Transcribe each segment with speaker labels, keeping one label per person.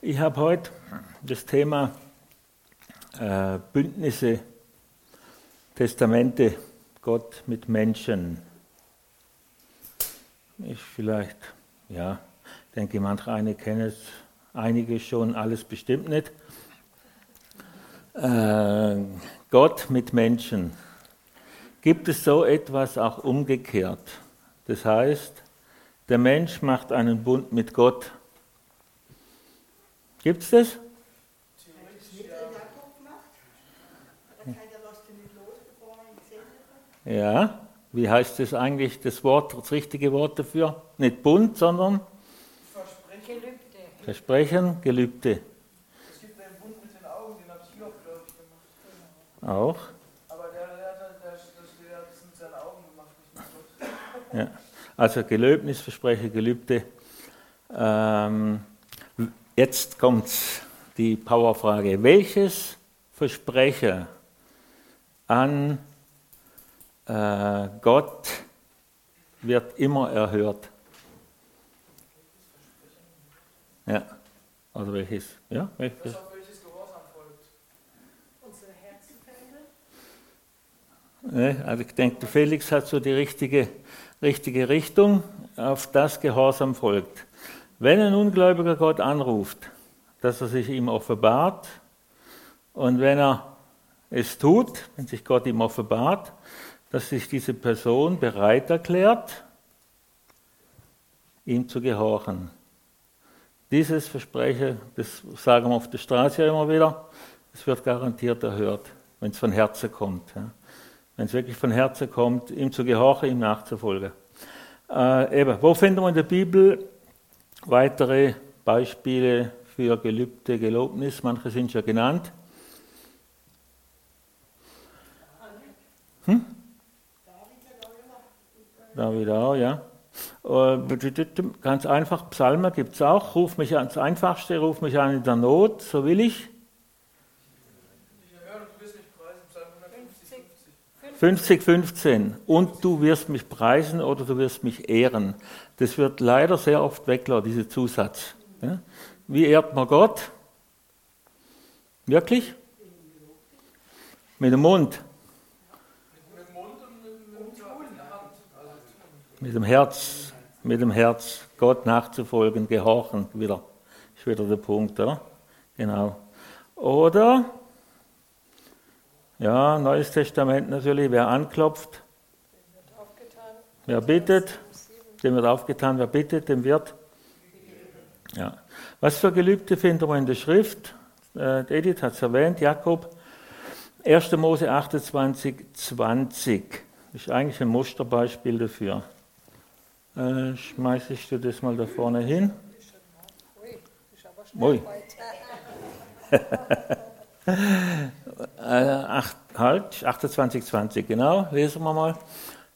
Speaker 1: Ich habe heute das Thema äh, Bündnisse, Testamente, Gott mit Menschen. Ich vielleicht, ja, denke, manche eine kennen es, einige schon, alles bestimmt nicht. Äh, Gott mit Menschen. Gibt es so etwas auch umgekehrt? Das heißt, der Mensch macht einen Bund mit Gott. Gibt es das? Ja, wie heißt das eigentlich, das Wort, das richtige Wort dafür? Nicht Bund, sondern
Speaker 2: Versprechen. Gelübde.
Speaker 1: Versprechen, Gelübde.
Speaker 3: Es gibt einen Bund mit den Augen, den hat Hiob, glaube ich, gemacht.
Speaker 1: Auch.
Speaker 3: Aber der, der, der, der hat es mit seinen Augen gemacht, nicht mit Gott.
Speaker 1: Ja. Also Gelöbnis, Versprechen, Gelübde. Ähm, jetzt kommt die Powerfrage. Welches Versprechen an äh, Gott wird immer erhört? Ja. Also welches? Ja, welches?
Speaker 3: Das auf welches Gehorsam folgt.
Speaker 2: Unsere Herzenfelder.
Speaker 1: Ne, Also ich denke, Felix hat so die richtige, richtige Richtung, auf das Gehorsam folgt. Wenn ein Ungläubiger Gott anruft, dass er sich ihm offenbart und wenn er es tut, wenn sich Gott ihm offenbart, dass sich diese Person bereit erklärt, ihm zu gehorchen. Dieses Versprechen, das sagen wir auf der Straße ja immer wieder, das wird garantiert erhört, wenn es von Herzen kommt. Ja wenn es wirklich von Herzen kommt, ihm zu gehorchen, ihm nachzufolgen. Äh, eben, wo finden wir in der Bibel weitere Beispiele für Gelübde, Gelobnis? Manche sind schon genannt. Hm? David auch, ja. Äh, Ganz einfach, Psalmen gibt es auch. Ruf mich an, das Einfachste, ruf mich an in der Not, so will. Ich
Speaker 3: erhöre und du wirst mich preisen, Psalm 150, 50.
Speaker 1: 50, 15. Und du wirst mich preisen oder du wirst mich ehren. Das wird leider sehr oft weggelassen, dieser Zusatz. Ja? Wie ehrt man Gott? Wirklich? Mit dem Mund,
Speaker 3: mit dem
Speaker 1: Herz, mit dem Herz Gott nachzufolgen, gehorchen, wieder. Ist wieder der Punkt, oder? Genau. Oder, ja, Neues Testament natürlich, wer anklopft, wer bittet, dem wird aufgetan, wer bittet, dem wird. Ja. Was für Gelübde finden wir in der Schrift? Äh, Edith hat es erwähnt, Jakob, 1. Mose 28, 20. Ist eigentlich ein Musterbeispiel dafür. Äh, schmeiße ich dir das mal da vorne hin.
Speaker 2: Moi.
Speaker 1: Äh, 8, halt, 28, 20, genau, lesen wir mal.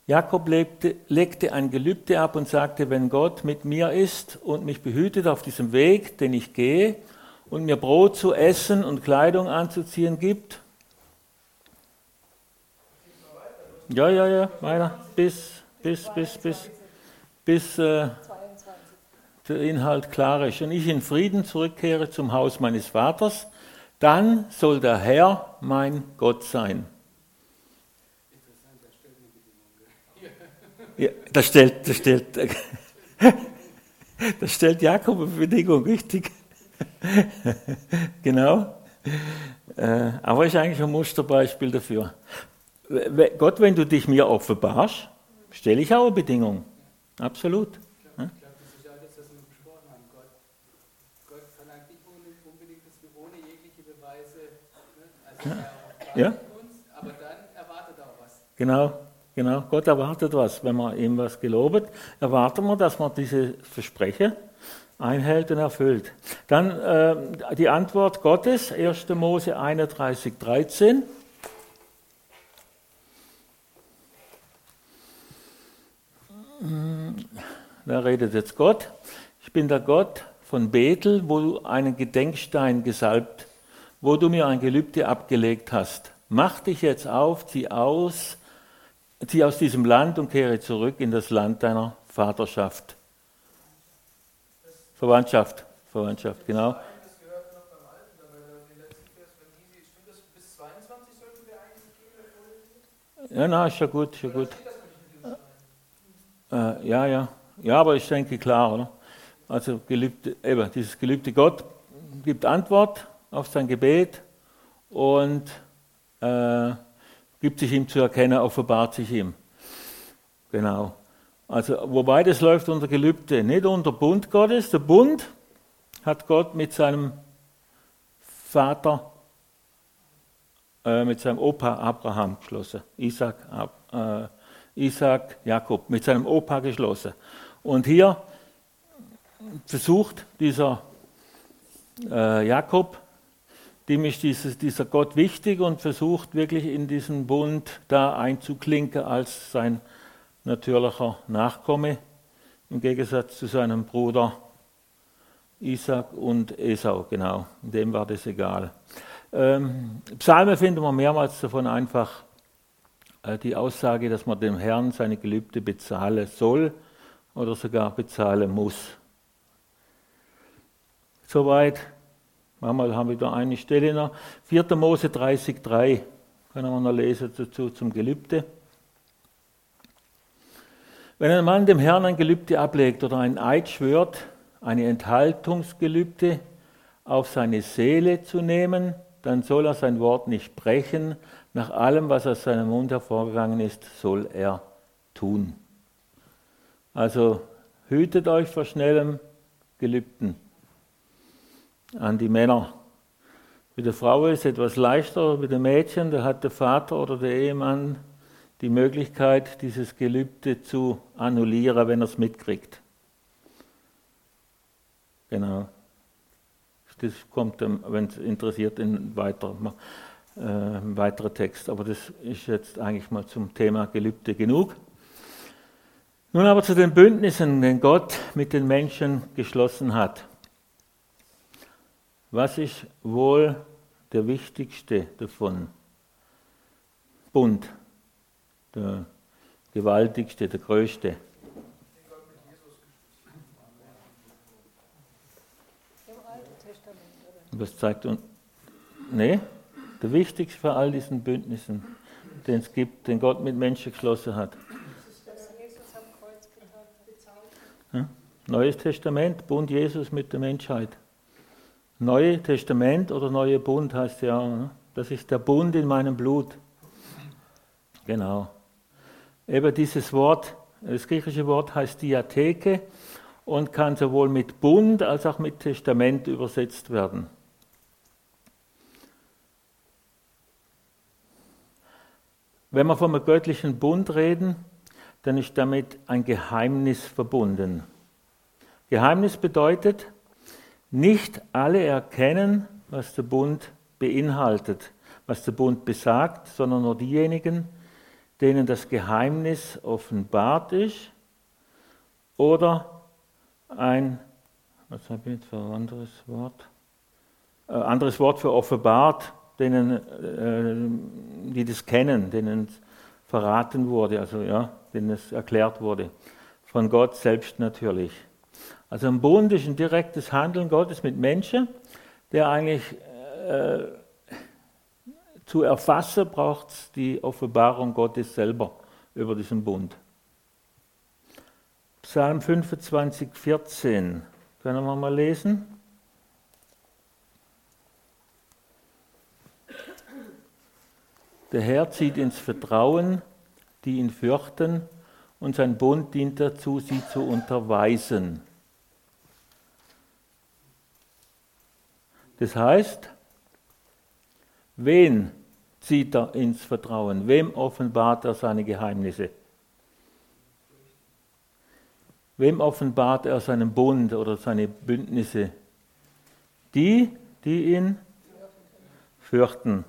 Speaker 1: Jakob legte, legte ein Gelübde ab und sagte, wenn Gott mit mir ist und mich behütet auf diesem Weg, den ich gehe, und mir Brot zu essen und Kleidung anzuziehen gibt. Ja, ja, ja, weiter, bis, bis, bis, bis, bis äh, der Inhalt klar ist. Und ich in Frieden zurückkehre zum Haus meines Vaters dann soll der Herr mein Gott sein. Ja, das stellt, das stellt, das stellt Jakob eine Bedingung, richtig? genau. Äh, Aber ist eigentlich ein Musterbeispiel dafür. Gott, wenn du dich mir offenbarst, stelle ich auch eine Bedingung. Absolut.
Speaker 4: Ich glaube, das ist ja das, was wir besprochen haben. Gott, Gott verlangt nicht ohne- unbedingt, dass wir ohne jegliche Beweise, ne? also er
Speaker 1: Ja.
Speaker 4: aber er.
Speaker 1: Genau, genau. Gott erwartet was. Wenn man ihm was gelobet, erwartet man, dass man diese Versprechen einhält und erfüllt. Dann äh, die Antwort Gottes, 1. Mose 31, 13. Da redet jetzt Gott. Ich bin der Gott von Bethel, wo du einen Gedenkstein gesalbt, wo du mir ein Gelübde abgelegt hast. Mach dich jetzt auf, zieh aus, zieh aus diesem Land und kehre zurück in das Land deiner Vaterschaft. Verwandtschaft, Verwandtschaft, genau. Ja, na, ist ja gut, ist ja gut. Äh, ja, ja. Ja, aber ich denke klar, oder? Also Gelübde, eben, dieses Gelübde Gott gibt Antwort auf sein Gebet und äh, gibt sich ihm zu erkennen, offenbart sich ihm. Genau. Also, wobei das läuft unter Gelübde, nicht unter Bund Gottes. Der Bund hat Gott mit seinem Vater, äh, mit seinem Opa Abraham geschlossen. Isaac, äh, Isaac, Jakob, mit seinem Opa geschlossen. Und hier versucht dieser äh, Jakob, dem ist dieses, dieser Gott wichtig und versucht wirklich in diesen Bund da einzuklinken als sein natürlicher Nachkomme, im Gegensatz zu seinem Bruder Isaac und Esau, genau. Dem war das egal. Ähm, Psalme finden wir mehrmals davon einfach äh, die Aussage, dass man dem Herrn seine Gelübde bezahlen soll oder sogar bezahlen muss. Soweit. Manchmal haben wir da eine Stelle noch. 4. Mose 30,3 können wir noch lesen dazu zum Gelübde. Wenn ein Mann dem Herrn ein Gelübde ablegt oder einen Eid schwört, eine Enthaltungsgelübde auf seine Seele zu nehmen, dann soll er sein Wort nicht brechen. Nach allem, was aus seinem Mund hervorgegangen ist, soll er tun. Also hütet euch vor schnellem Gelübden an die Männer. Mit der Frau ist es etwas leichter, mit dem Mädchen, da hat der Vater oder der Ehemann die Möglichkeit, dieses Gelübde zu annullieren, wenn er es mitkriegt. Genau. Das kommt, wenn es interessiert, in weiter, äh, weiterer Text. Aber das ist jetzt eigentlich mal zum Thema Gelübde genug. Nun aber zu den Bündnissen, den Gott mit den Menschen geschlossen hat. Was ist wohl der wichtigste davon? Bund, der gewaltigste, der größte. Was zeigt uns? Nee, der wichtigste von all diesen Bündnissen, den es gibt, den Gott mit Menschen geschlossen hat. Ja? Neues Testament, Bund Jesus mit der Menschheit. Neue Testament oder Neue Bund heißt ja, ne? das ist der Bund in meinem Blut. Genau. Eben dieses Wort, das griechische Wort heißt Diatheke und kann sowohl mit Bund als auch mit Testament übersetzt werden. Wenn wir vom göttlichen Bund reden, dann ist damit ein Geheimnis verbunden. Geheimnis bedeutet, nicht alle erkennen, was der Bund beinhaltet, was der Bund besagt, sondern nur diejenigen, denen das Geheimnis offenbart ist oder ein, was habe ich jetzt für ein anderes Wort? Äh, anderes Wort für offenbart, denen, äh, die das kennen, denen es verraten wurde, also ja, denen es erklärt wurde. Von Gott selbst natürlich. Also ein Bund ist ein direktes Handeln Gottes mit Menschen, der eigentlich äh, zu erfassen braucht die Offenbarung Gottes selber über diesen Bund. Psalm 25, 14. Können wir mal lesen? Der Herr zieht ins Vertrauen, die ihn fürchten, und sein Bund dient dazu, sie zu unterweisen. Das heißt, wen zieht er ins Vertrauen? Wem offenbart er seine Geheimnisse? Wem offenbart er seinen Bund oder seine Bündnisse? Die, die ihn fürchten.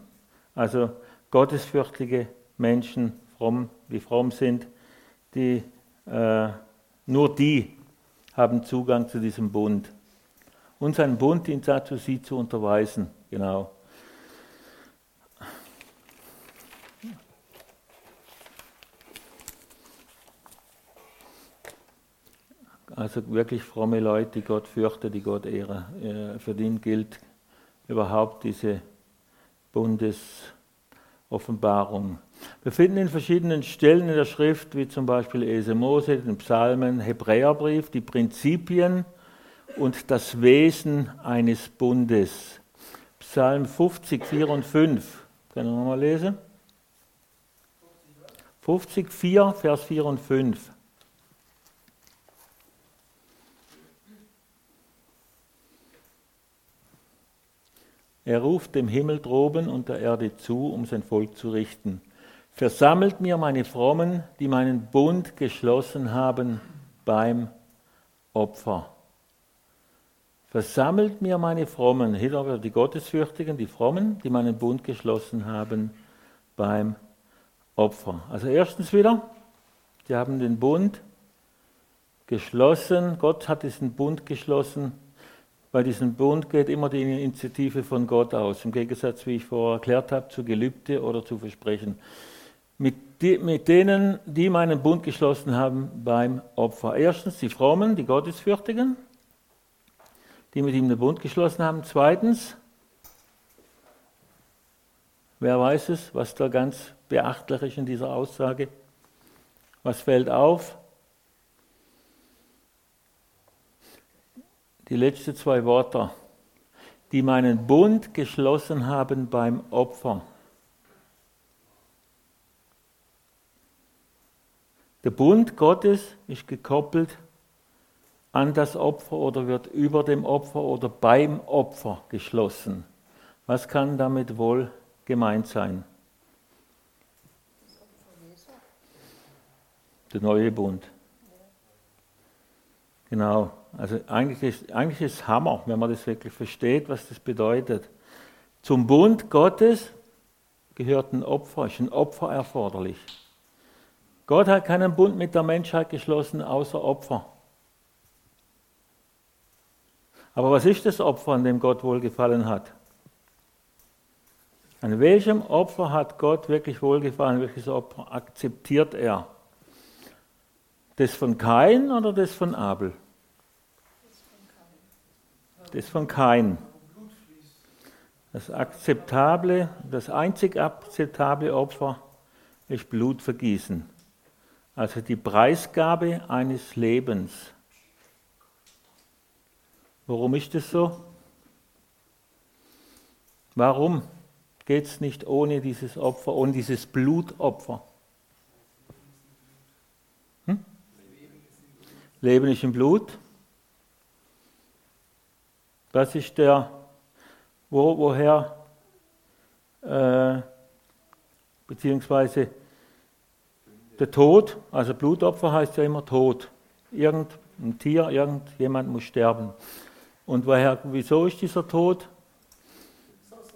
Speaker 1: Also gottesfürchtige Menschen, fromm, die fromm sind, die, äh, nur die haben Zugang zu diesem Bund. Und sein Bund dazu, sie zu unterweisen. Genau. Also wirklich fromme Leute, die Gott fürchten, die Gott ehren. Äh, für den gilt überhaupt diese Bundes Offenbarung. Wir finden in verschiedenen Stellen in der Schrift, wie zum Beispiel Ese Mose, den Psalmen, Hebräerbrief, die Prinzipien und das Wesen eines Bundes. Psalm 50, 4 und 5. Können wir nochmal lesen? 50, 4, Vers 4 und 5. Er ruft dem Himmel droben und der Erde zu, um sein Volk zu richten. Versammelt mir meine Frommen, die meinen Bund geschlossen haben beim Opfer. Versammelt mir meine Frommen, hier aber die Gottesfürchtigen, die Frommen, die meinen Bund geschlossen haben beim Opfer. Also erstens wieder, sie haben den Bund geschlossen, Gott hat diesen Bund geschlossen bei diesem Bund geht immer die Initiative von Gott aus, im Gegensatz, wie ich vorher erklärt habe, zu Gelübde oder zu Versprechen. Mit, die, mit denen, die meinen Bund geschlossen haben beim Opfer. Erstens die Frommen, die Gottesfürchtigen, die mit ihm den Bund geschlossen haben. Zweitens, wer weiß es, was da ganz beachtlich ist in dieser Aussage? Was fällt auf? die letzten zwei Worte, die meinen Bund geschlossen haben beim Opfer. Der Bund Gottes ist gekoppelt an das Opfer oder wird über dem Opfer oder beim Opfer geschlossen. Was kann damit wohl gemeint sein? Der neue Bund. Genau. Also eigentlich ist, eigentlich ist Hammer, wenn man das wirklich versteht, was das bedeutet. Zum Bund Gottes gehört ein Opfer, ist ein Opfer erforderlich. Gott hat keinen Bund mit der Menschheit geschlossen, außer Opfer. Aber was ist das Opfer, an dem Gott wohlgefallen hat? An welchem Opfer hat Gott wirklich wohlgefallen? Welches Opfer akzeptiert er? Das von Kain oder das von Abel? das von Kain. Das akzeptable, das einzig akzeptable Opfer ist Blutvergießen. Also die Preisgabe eines Lebens. Warum ist das so? Warum geht es nicht ohne dieses Opfer, ohne dieses Blutopfer? Hm? Leben ist im Blut. Das ist der, wo, woher, äh, beziehungsweise der Tod, also Blutopfer heißt ja immer Tod. Irgendein Tier, irgendjemand muss sterben. Und woher, wieso ist dieser Tod?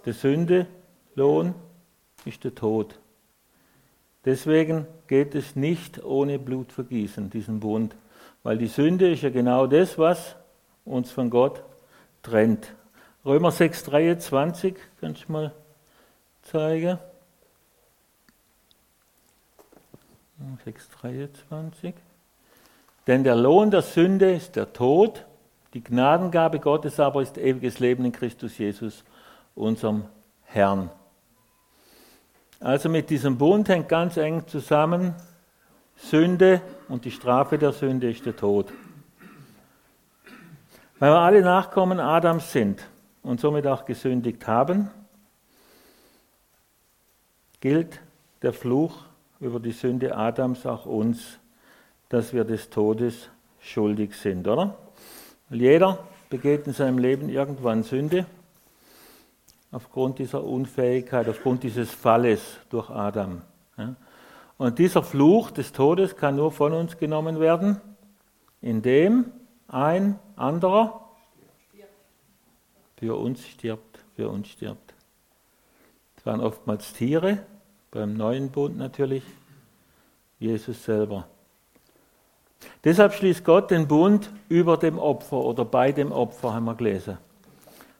Speaker 1: Der Sünde, Lohn ist der Tod. Deswegen geht es nicht ohne Blutvergießen, diesen Bund. Weil die Sünde ist ja genau das, was uns von Gott trennt. Römer 6, 23, kannst du mal zeigen? 6, 23. Denn der Lohn der Sünde ist der Tod, die Gnadengabe Gottes aber ist ewiges Leben in Christus Jesus, unserem Herrn. Also mit diesem Bund hängt ganz eng zusammen Sünde und die Strafe der Sünde ist der Tod. Weil wir alle Nachkommen Adams sind und somit auch gesündigt haben, gilt der Fluch über die Sünde Adams auch uns, dass wir des Todes schuldig sind, oder? Weil jeder begeht in seinem Leben irgendwann Sünde aufgrund dieser Unfähigkeit, aufgrund dieses Falles durch Adam. Und dieser Fluch des Todes kann nur von uns genommen werden, indem ein anderer für uns stirbt, für uns stirbt. Es waren oftmals Tiere, beim neuen Bund natürlich, Jesus selber. Deshalb schließt Gott den Bund über dem Opfer oder bei dem Opfer, haben wir gelesen.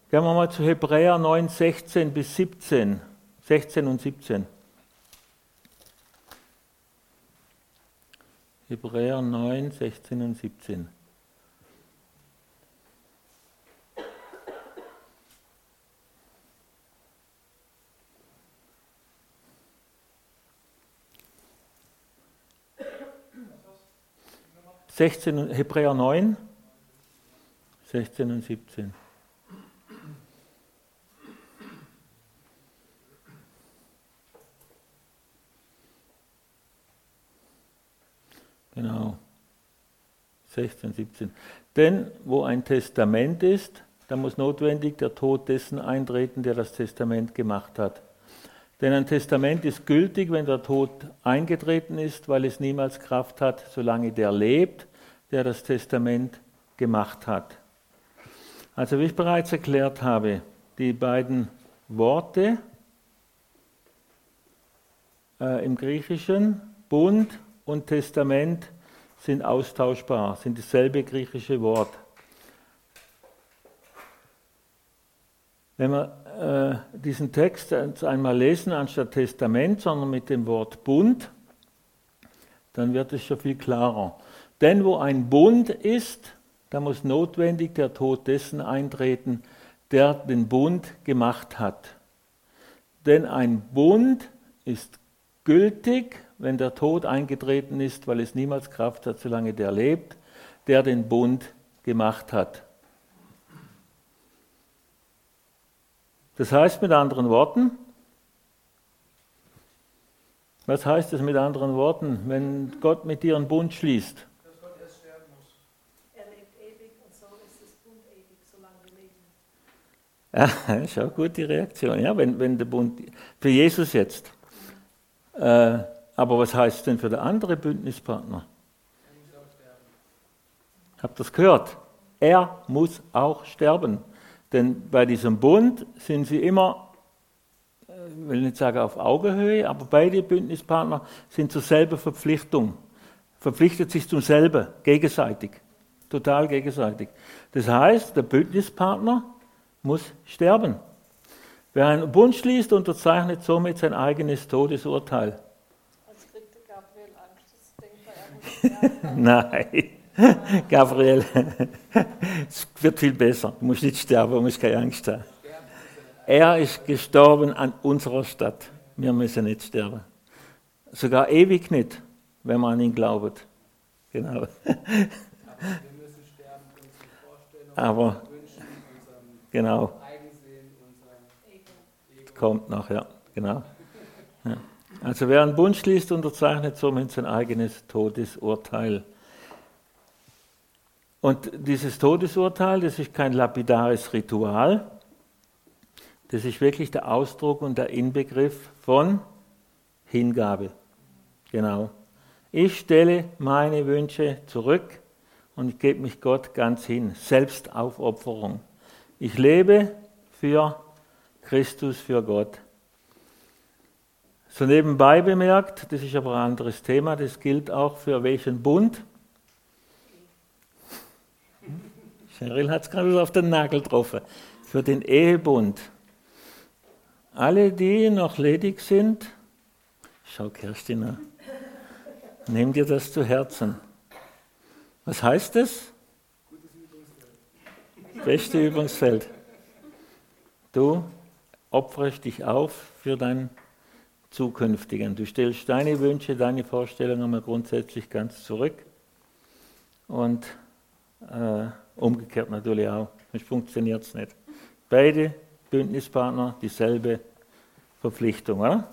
Speaker 1: Gehen wir mal zu Hebräer 9, 16 bis 17. 16 und 17. Hebräer 9, 16 und 17. 16, und- Hebräer 9, 16 und 17. Genau. 16, 17. Denn wo ein Testament ist, da muss notwendig der Tod dessen eintreten, der das Testament gemacht hat. Denn ein Testament ist gültig, wenn der Tod eingetreten ist, weil es niemals Kraft hat, solange der lebt, der das Testament gemacht hat. Also wie ich bereits erklärt habe, die beiden Worte äh, im Griechischen, Bund und Testament, sind austauschbar, sind dasselbe griechische Wort. Wenn wir äh, diesen Text einmal lesen anstatt Testament, sondern mit dem Wort Bund, dann wird es schon viel klarer. Denn wo ein Bund ist, da muss notwendig der Tod dessen eintreten, der den Bund gemacht hat. Denn ein Bund ist gültig, wenn der Tod eingetreten ist, weil es niemals Kraft hat, solange der lebt, der den Bund gemacht hat. Das heißt mit anderen Worten, was heißt es mit anderen Worten, wenn Gott mit dir einen Bund schließt?
Speaker 3: Dass Gott erst sterben muss.
Speaker 2: Er lebt ewig und so ist das Bund ewig, solange wir leben.
Speaker 1: Ja, ist auch gut die Reaktion. Ja, wenn, wenn der Bund, für Jesus jetzt. Äh, aber was heißt denn für den andere Bündnispartner?
Speaker 4: Er.
Speaker 1: Habt ihr das gehört? Er muss auch sterben. Denn bei diesem Bund sind sie immer, äh, ich will nicht sagen auf Augenhöhe, aber beide Bündnispartner sind zur selben Verpflichtung. Verpflichtet sich zum selben, gegenseitig. Total gegenseitig. Das heißt, der Bündnispartner muss sterben. Wer einen Bund schließt, unterzeichnet somit sein eigenes Todesurteil.
Speaker 2: Als kriegt der Gabriel Angst, das denkt er, sterben.
Speaker 1: Nein, Gabriel, es wird viel besser. Du musst nicht sterben, du musst keine Angst haben. Er ist gestorben an unserer Stadt. Wir müssen nicht sterben. Sogar ewig nicht, wenn man an ihn glaubt. Genau.
Speaker 4: Aber
Speaker 1: Genau, kommt noch, ja. Genau. Ja. Also wer einen Bund schließt, unterzeichnet somit sein eigenes Todesurteil. Und dieses Todesurteil, das ist kein lapidares Ritual, das ist wirklich der Ausdruck und der Inbegriff von Hingabe. Genau. Ich stelle meine Wünsche zurück und gebe mich Gott ganz hin. Selbstaufopferung. Ich lebe für Christus, für Gott. So nebenbei bemerkt, das ist aber ein anderes Thema, das gilt auch für welchen Bund? Cheryl hat es gerade auf den Nagel getroffen. Für den Ehebund. Alle, die noch ledig sind, schau Kerstin an, nimm dir das zu Herzen. Was heißt das? Beste Übungsfeld. Du opferst dich auf für deinen zukünftigen. Du stellst deine Wünsche, deine Vorstellungen mal grundsätzlich ganz zurück und äh, umgekehrt natürlich auch. Sonst funktioniert es nicht. Beide Bündnispartner dieselbe Verpflichtung. Oder?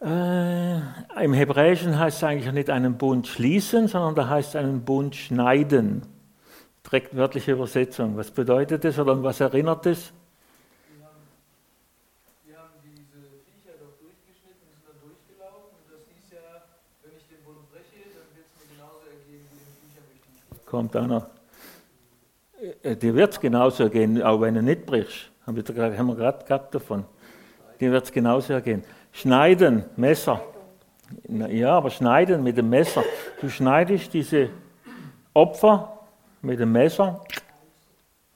Speaker 1: Äh, Im Hebräischen heißt es eigentlich nicht einen Bund schließen, sondern da heißt es einen Bund schneiden. Direkt wörtliche Übersetzung. Was bedeutet das oder an was erinnert das?
Speaker 3: Wir haben, wir haben diese Viecher doch durchgeschnitten, die sind dann durchgelaufen. Und das hieß ja, wenn ich den Bund breche, dann wird es mir genauso ergehen wie den Viecher durch die Schlacht.
Speaker 1: Kommt einer. Äh, Dir wird es genauso ergehen, auch wenn du nicht brichst. Haben wir gerade- gehabt davon. Dir wird es genauso ergehen. Schneiden, Messer. Ja, aber schneiden mit dem Messer. Du schneidest diese Opfer mit dem Messer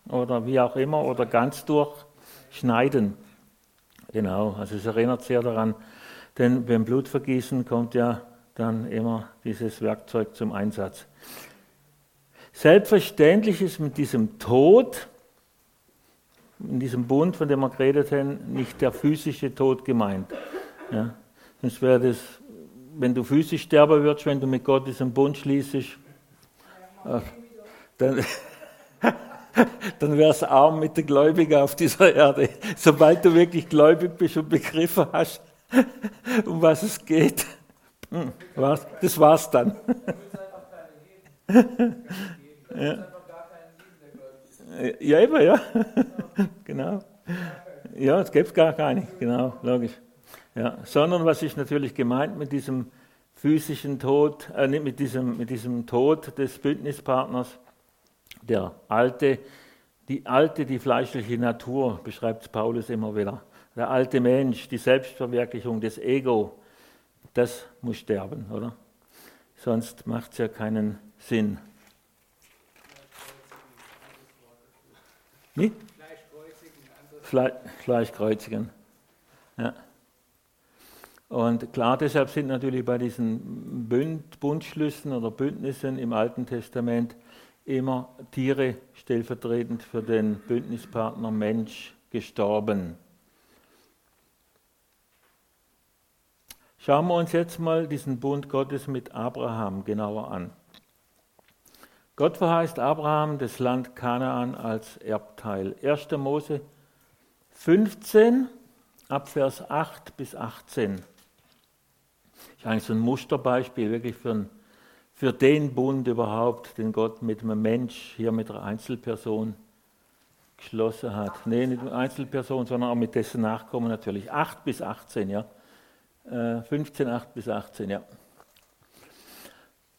Speaker 1: oder wie auch immer oder ganz durch schneiden. Genau, also es erinnert sehr daran, denn beim Blutvergießen kommt ja dann immer dieses Werkzeug zum Einsatz. Selbstverständlich ist mit diesem Tod, in diesem Bund, von dem wir geredet haben, nicht der physische Tod gemeint. Ja? Sonst wäre das, wenn du physisch sterben würdest, wenn du mit Gott diesen Bund schließt, Ach, Dann, dann wäre es arm mit den Gläubigen auf dieser Erde. Sobald du wirklich gläubig bist und begriffen hast, um was es geht, hm, was, das war's dann.
Speaker 3: Der gläubig ist.
Speaker 1: Ja, eben, ja. genau. Ja, es gibt gar keine, genau, logisch. Ja, sondern was ist natürlich gemeint mit diesem physischen Tod, äh, nicht mit diesem, mit diesem Tod des Bündnispartners? Der alte, die alte, die fleischliche Natur, beschreibt Paulus immer wieder. Der alte Mensch, die Selbstverwirklichung des Ego, das muss sterben, oder? Sonst macht es ja keinen Sinn. Wie?
Speaker 4: Fleischkreuzigen, anderes
Speaker 1: Fle Fleischkreuzigen. Ja. Und klar, deshalb sind natürlich bei diesen Bünd Bundschlüssen oder Bündnissen im Alten Testament immer Tiere stellvertretend für den Bündnispartner Mensch gestorben. Schauen wir uns jetzt mal diesen Bund Gottes mit Abraham genauer an. Gott verheißt Abraham das Land Kanaan als Erbteil. 1. Mose 15 ab Vers 8 bis 18. Das ist eigentlich so ein Musterbeispiel wirklich für, ein, für den Bund überhaupt, den Gott mit einem Mensch, hier mit einer Einzelperson geschlossen hat. Nee, nicht mit einer Einzelperson, sondern auch mit dessen Nachkommen natürlich. 8 bis 18, ja. Äh, 15, 8 bis 18, ja.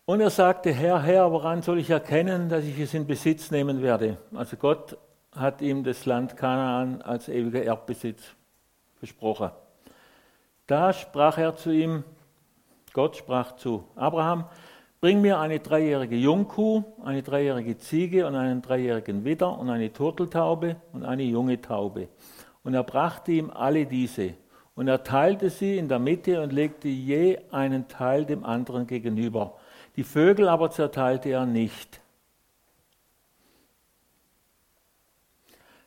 Speaker 1: Und er sagte, Herr, Herr, woran soll ich erkennen, dass ich es in Besitz nehmen werde? Also Gott hat ihm das Land Kanaan als ewiger Erbbesitz versprochen. Da sprach er zu ihm, Gott sprach zu Abraham, bring mir eine dreijährige Jungkuh, eine dreijährige Ziege und einen dreijährigen Widder und eine Turteltaube und eine junge Taube. Und er brachte ihm alle diese. Und er teilte sie in der Mitte und legte je einen Teil dem anderen gegenüber. Die Vögel aber zerteilte er nicht.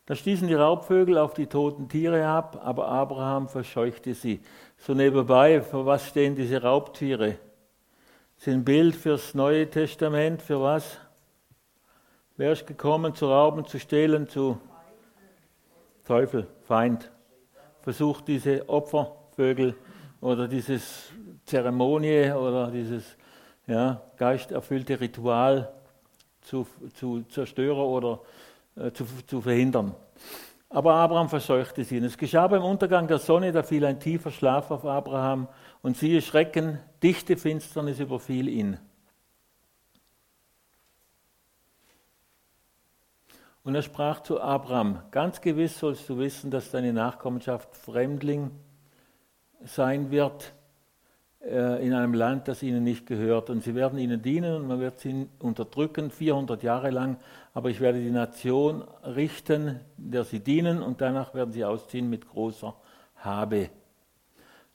Speaker 1: Da stießen die Raubvögel auf die toten Tiere ab, aber Abraham verscheuchte sie. So nebenbei, für was stehen diese Raubtiere? Sind Bild fürs Neue Testament, für was? Wer ist gekommen, zu rauben, zu stehlen, zu Teufel, Feind? Versucht diese Opfervögel oder dieses Zeremonie oder dieses ja, geisterfüllte Ritual zu, zu zerstören oder äh, zu, zu verhindern. Aber Abraham verseuchte sie. Und es geschah beim Untergang der Sonne, da fiel ein tiefer Schlaf auf Abraham und siehe Schrecken, dichte Finsternis überfiel ihn. Und er sprach zu Abraham, ganz gewiss sollst du wissen, dass deine Nachkommenschaft Fremdling sein wird äh, in einem Land, das ihnen nicht gehört. Und sie werden ihnen dienen und man wird sie unterdrücken, 400 Jahre lang. Aber ich werde die Nation richten, der sie dienen, und danach werden sie ausziehen mit großer Habe.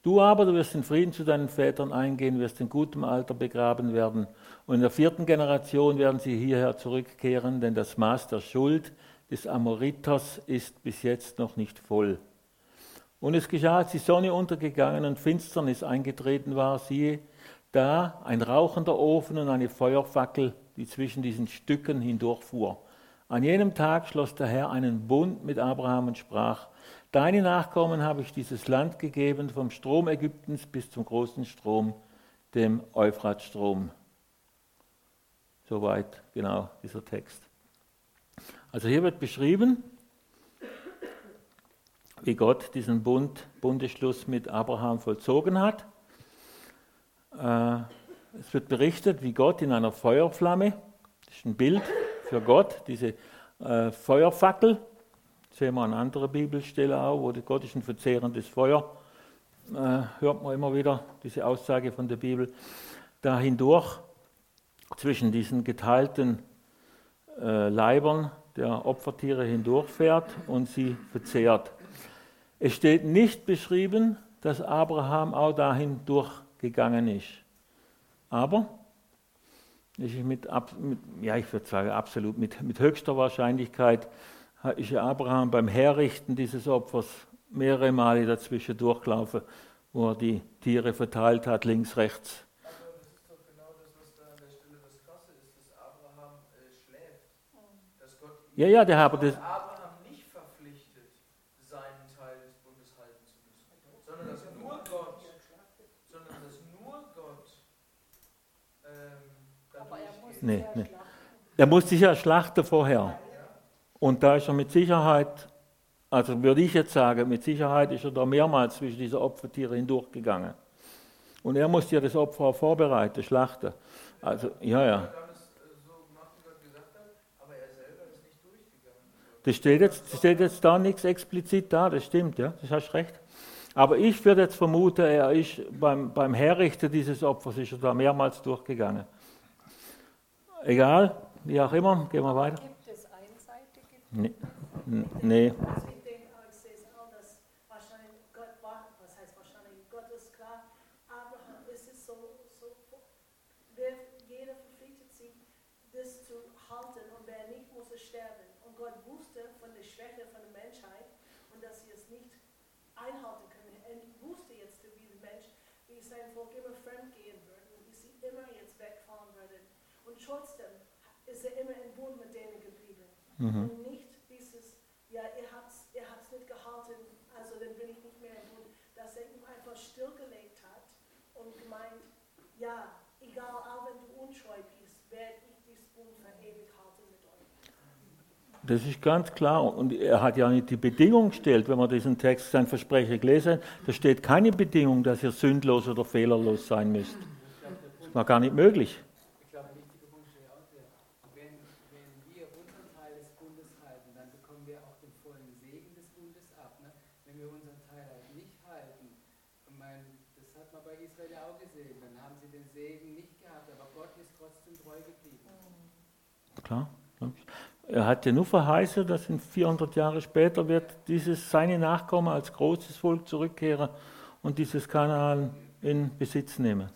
Speaker 1: Du aber, du wirst in Frieden zu deinen Vätern eingehen, wirst in gutem Alter begraben werden. Und in der vierten Generation werden sie hierher zurückkehren, denn das Maß der Schuld des Amoriters ist bis jetzt noch nicht voll. Und es geschah, als die Sonne untergegangen und Finsternis eingetreten war, siehe, da ein rauchender Ofen und eine Feuerfackel, die zwischen diesen Stücken hindurchfuhr. An jenem Tag schloss der Herr einen Bund mit Abraham und sprach, Deine Nachkommen habe ich dieses Land gegeben, vom Strom Ägyptens bis zum großen Strom, dem Euphratstrom. Soweit genau dieser Text. Also hier wird beschrieben, wie Gott diesen Bund, Bundesschluss mit Abraham vollzogen hat. Äh, es wird berichtet, wie Gott in einer Feuerflamme, das ist ein Bild für Gott, diese äh, Feuerfackel, sehen wir an anderer Bibelstelle auch, wo Gott ist ein verzehrendes Feuer, äh, hört man immer wieder diese Aussage von der Bibel, da hindurch zwischen diesen geteilten äh, Leibern der Opfertiere hindurchfährt und sie verzehrt. Es steht nicht beschrieben, dass Abraham auch dahin durchgegangen ist. Aber ist mit, mit, ja, ich würde sagen, absolut mit, mit höchster Wahrscheinlichkeit ist Abraham beim Herrichten dieses Opfers mehrere Male dazwischen durchgelaufen, wo er die Tiere verteilt hat, links, rechts.
Speaker 3: Aber das ist doch genau das, was da an der Stelle das Krasse ist, dass Abraham
Speaker 1: Ja, ja, der habe das.
Speaker 3: Abraham nicht verpflichtet, seinen Teil des Bundes halten zu müssen, sondern dass nur Gott, sondern dass nur Gott ähm,
Speaker 2: Aber er muss.
Speaker 1: Nee,
Speaker 2: ja
Speaker 1: nee. Er musste sich ja schlachten vorher. Und da ist er mit Sicherheit, also würde ich jetzt sagen, mit Sicherheit ist er da mehrmals zwischen diese Opfertiere hindurchgegangen. Und er musste ja das Opfer auch vorbereiten, schlachten. Also, ja, ja. Das steht jetzt, das steht jetzt da nichts explizit da, das stimmt, ja, das hast recht. Aber ich würde jetzt vermuten, er ist beim, beim Herrichten dieses Opfers ist er da mehrmals durchgegangen. Egal, wie auch immer, gehen wir weiter. Nee. Nee.
Speaker 2: Also ich denke, ich sehe es auch, dass wahrscheinlich Gott war, was heißt wahrscheinlich, Gott ist klar, Abraham, es ist so, so jeder verpflichtet sich, das zu halten und wer nicht, muss es sterben. Und Gott wusste von der Schwäche von der Menschheit und dass sie es nicht einhalten können. Er wusste jetzt, wie der Mensch, wie sein Volk immer fremd gehen würde und wie sie immer jetzt wegfahren würden. Und trotzdem ist er immer im Bund mit denen geblieben.
Speaker 1: Mhm.
Speaker 2: Und nicht dieses, ja, ihr habt es ihr habt's nicht gehalten, also dann bin ich nicht mehr im Bund. Dass er ihm einfach stillgelegt hat und gemeint, ja, egal, auch wenn du untreu bist, werde ich diesen Bund für halten mit euch.
Speaker 1: Das ist ganz klar. Und er hat ja nicht die Bedingung gestellt, wenn man diesen Text, sein Versprechen gelesen hat. Da steht keine Bedingung, dass ihr sündlos oder fehlerlos sein müsst. Das war gar nicht möglich.
Speaker 4: Ich glaube, ein wichtiger Punkt steht auch der. Wenn, wenn wir unseren Teil des Bundes halten, dann bekommen wir auch den vollen Segen des Bundes ab. Ne? Wenn wir unseren Teil halt nicht halten, ich meine, das hat man bei Israel ja auch gesehen, dann haben sie den Segen nicht gehabt, aber Gott ist trotzdem treu geblieben.
Speaker 1: Klar. Er hat ja nur verheißen, dass in 400 Jahre später wird dieses seine Nachkommen als großes Volk zurückkehren und dieses Kanaan in Besitz nehmen.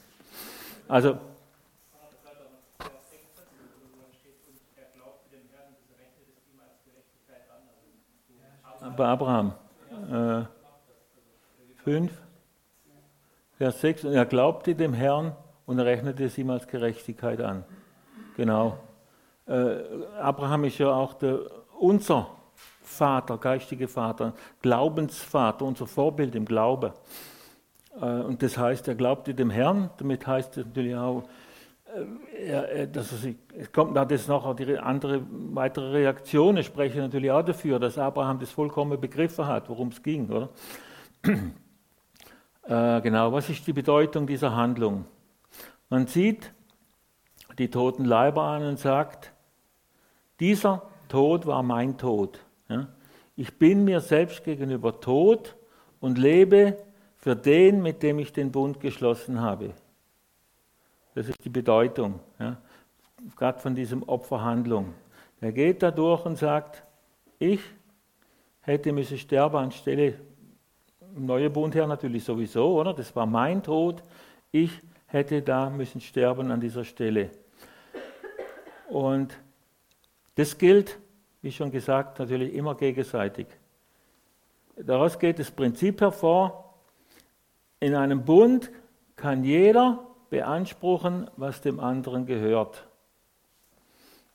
Speaker 1: Also bei Abraham äh, 5, Vers 6, und er glaubte dem Herrn und er rechnete es ihm als Gerechtigkeit an. Genau. Äh, Abraham ist ja auch der, unser Vater, geistige Vater, Glaubensvater, unser Vorbild im Glaube. Äh, und das heißt, er glaubte dem Herrn, damit heißt es natürlich auch, äh, er, dass er sich, es kommt da das noch, die andere, weitere Reaktionen sprechen natürlich auch dafür, dass Abraham das vollkommen begriffen hat, worum es ging, oder? Genau, was ist die Bedeutung dieser Handlung? Man sieht die toten Leiber an und sagt, dieser Tod war mein Tod. Ja? Ich bin mir selbst gegenüber tot und lebe für den, mit dem ich den Bund geschlossen habe. Das ist die Bedeutung, ja? gerade von diesem Opferhandlung. Er geht da durch und sagt, ich hätte müssen sterben anstelle im neuen Bund her natürlich sowieso, oder? Das war mein Tod. Ich hätte da müssen sterben an dieser Stelle. Und das gilt, wie schon gesagt, natürlich immer gegenseitig. Daraus geht das Prinzip hervor, in einem Bund kann jeder beanspruchen, was dem anderen gehört.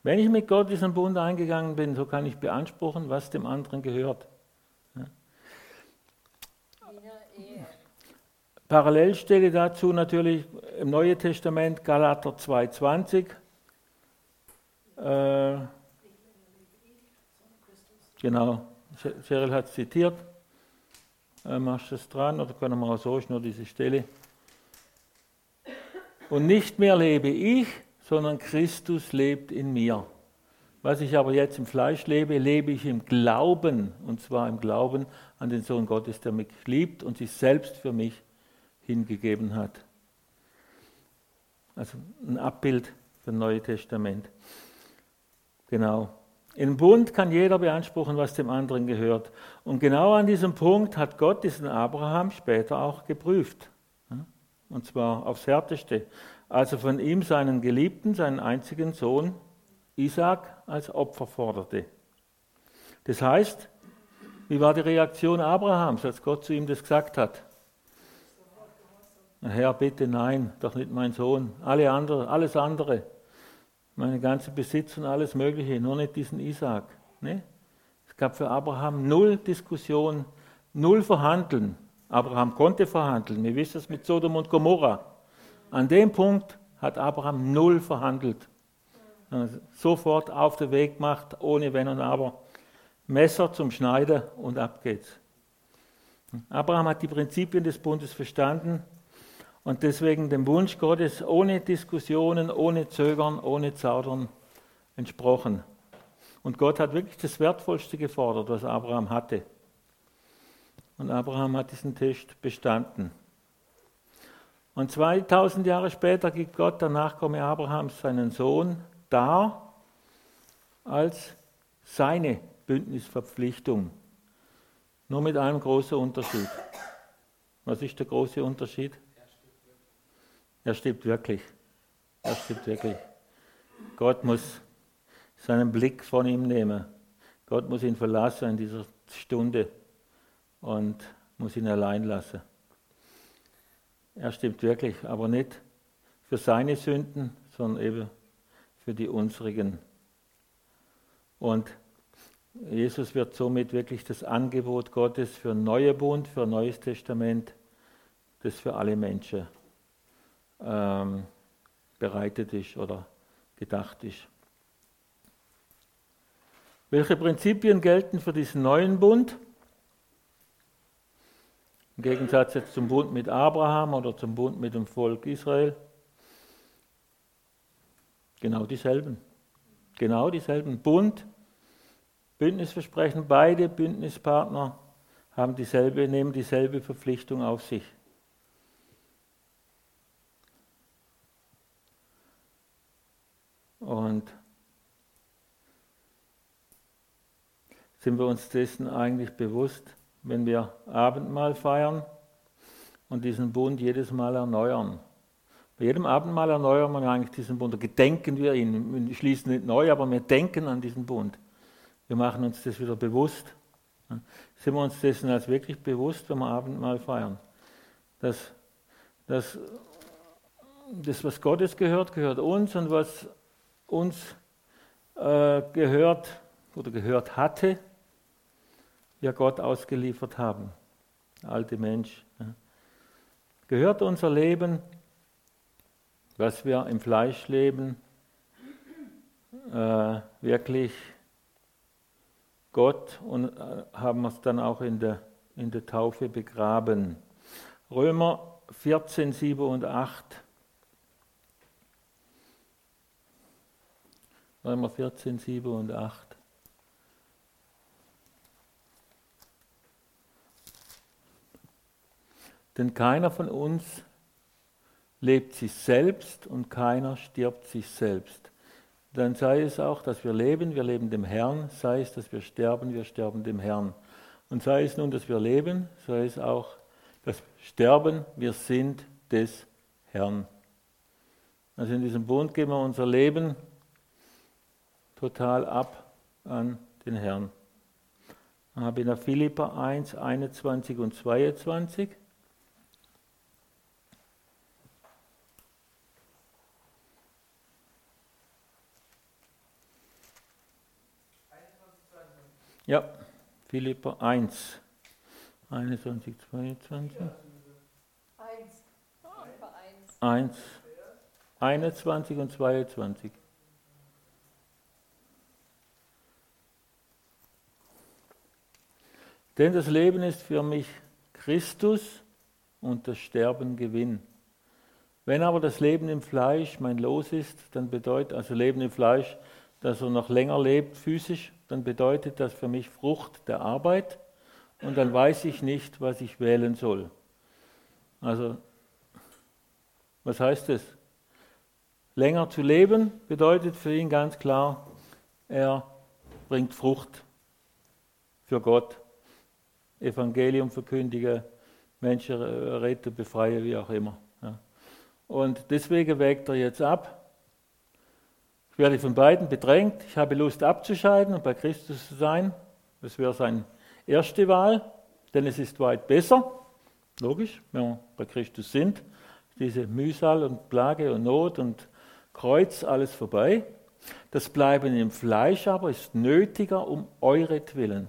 Speaker 1: Wenn ich mit Gott diesen Bund eingegangen bin, so kann ich beanspruchen, was dem anderen gehört. Parallelstelle dazu natürlich im Neuen Testament Galater 2,20. Äh, genau, Cheryl hat es zitiert. Äh, machst du es dran oder können wir auch so, ist nur diese Stelle. Und nicht mehr lebe ich, sondern Christus lebt in mir. Was ich aber jetzt im Fleisch lebe, lebe ich im Glauben, und zwar im Glauben an den Sohn Gottes, der mich liebt und sich selbst für mich hingegeben hat. Also ein Abbild für das Neue Testament. Genau. Im Bund kann jeder beanspruchen, was dem anderen gehört. Und genau an diesem Punkt hat Gott diesen Abraham später auch geprüft. Und zwar aufs Härteste. Als er von ihm seinen Geliebten, seinen einzigen Sohn Isaac als Opfer forderte. Das heißt, wie war die Reaktion Abrahams, als Gott zu ihm das gesagt hat? Herr, bitte nein, doch nicht mein Sohn. Alle andere, alles andere, meine ganze Besitz und alles Mögliche, nur nicht diesen Isaac. Ne? Es gab für Abraham null Diskussion, null Verhandeln. Abraham konnte verhandeln. Wir wissen es mit Sodom und Gomorra. An dem Punkt hat Abraham null verhandelt. Sofort auf den Weg gemacht, ohne Wenn und Aber. Messer zum Schneiden und ab geht's. Abraham hat die Prinzipien des Bundes verstanden und deswegen dem Wunsch Gottes ohne Diskussionen, ohne Zögern, ohne Zaudern entsprochen. Und Gott hat wirklich das Wertvollste gefordert, was Abraham hatte. Und Abraham hat diesen Test bestanden. Und 2000 Jahre später gibt Gott der Nachkomme Abrahams seinen Sohn dar als seine Bündnisverpflichtung. Nur mit einem großen Unterschied. Was ist der große Unterschied? Er stirbt wirklich. Er stirbt wirklich. Gott muss seinen Blick von ihm nehmen. Gott muss ihn verlassen in dieser Stunde und muss ihn allein lassen. Er stirbt wirklich, aber nicht für seine Sünden, sondern eben für die unsrigen. Und Jesus wird somit wirklich das Angebot Gottes für einen neuen Bund, für ein neues Testament, das für alle Menschen ähm, bereitet ist oder gedacht ist. Welche Prinzipien gelten für diesen neuen Bund? Im Gegensatz jetzt zum Bund mit Abraham oder zum Bund mit dem Volk Israel. Genau dieselben. Genau dieselben. Bund, Bündnisversprechen, beide Bündnispartner haben dieselbe, nehmen dieselbe Verpflichtung auf sich. Und sind wir uns dessen eigentlich bewusst, wenn wir Abendmahl feiern und diesen Bund jedes Mal erneuern? Bei jedem Abendmahl erneuern wir eigentlich diesen Bund, gedenken wir ihn. Wir schließen nicht neu, aber wir denken an diesen Bund. Wir machen uns das wieder bewusst. Sind wir uns dessen als wirklich bewusst, wenn wir Abendmahl feiern? Dass, dass das, was Gottes gehört, gehört uns und was uns äh, gehört oder gehört hatte, wir Gott ausgeliefert haben. Alte Mensch. Ja. Gehört unser Leben, was wir im Fleisch leben, äh, wirklich Gott und äh, haben es dann auch in der, in der Taufe begraben. Römer 14, 7 und 8 Römer 14, 7 und 8. Denn keiner von uns lebt sich selbst und keiner stirbt sich selbst. Dann sei es auch, dass wir leben, wir leben dem Herrn, sei es, dass wir sterben, wir sterben dem Herrn. Und sei es nun, dass wir leben, sei es auch, dass wir sterben, wir sind des Herrn. Also in diesem Bund geben wir unser Leben total ab an den Herrn. Dann habe ich nach Philippa 1, 21 und 22. Ja, Philippa 1, 21, 22. 1, 1, 21 und 22. Denn das Leben ist für mich Christus und das Sterben Gewinn. Wenn aber das Leben im Fleisch mein Los ist, dann bedeutet, also Leben im Fleisch, dass er noch länger lebt physisch, dann bedeutet das für mich Frucht der Arbeit und dann weiß ich nicht, was ich wählen soll. Also, was heißt das? Länger zu leben bedeutet für ihn ganz klar, er bringt Frucht für Gott. Evangelium verkündige, Menschen retten, befreien, wie auch immer. Ja. Und deswegen wägt er jetzt ab. Ich werde von beiden bedrängt. Ich habe Lust abzuscheiden und bei Christus zu sein. Das wäre seine erste Wahl, denn es ist weit besser. Logisch, wenn wir bei Christus sind. Diese Mühsal und Plage und Not und Kreuz, alles vorbei. Das Bleiben im Fleisch aber ist nötiger um euretwillen.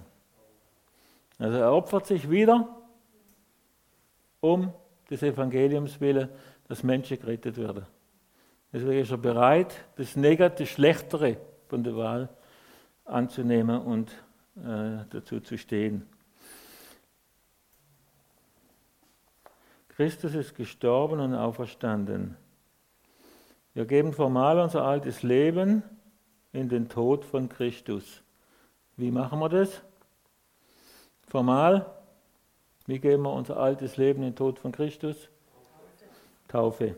Speaker 1: Also er opfert sich wieder um des Evangeliums willen, dass Menschen gerettet werden. Deswegen ist er bereit, das Negative, das Schlechtere von der Wahl anzunehmen und äh, dazu zu stehen. Christus ist gestorben und auferstanden. Wir geben formal unser altes Leben in den Tod von Christus. Wie machen wir das? Formal, wie geben wir unser altes Leben in den Tod von Christus? Taufe.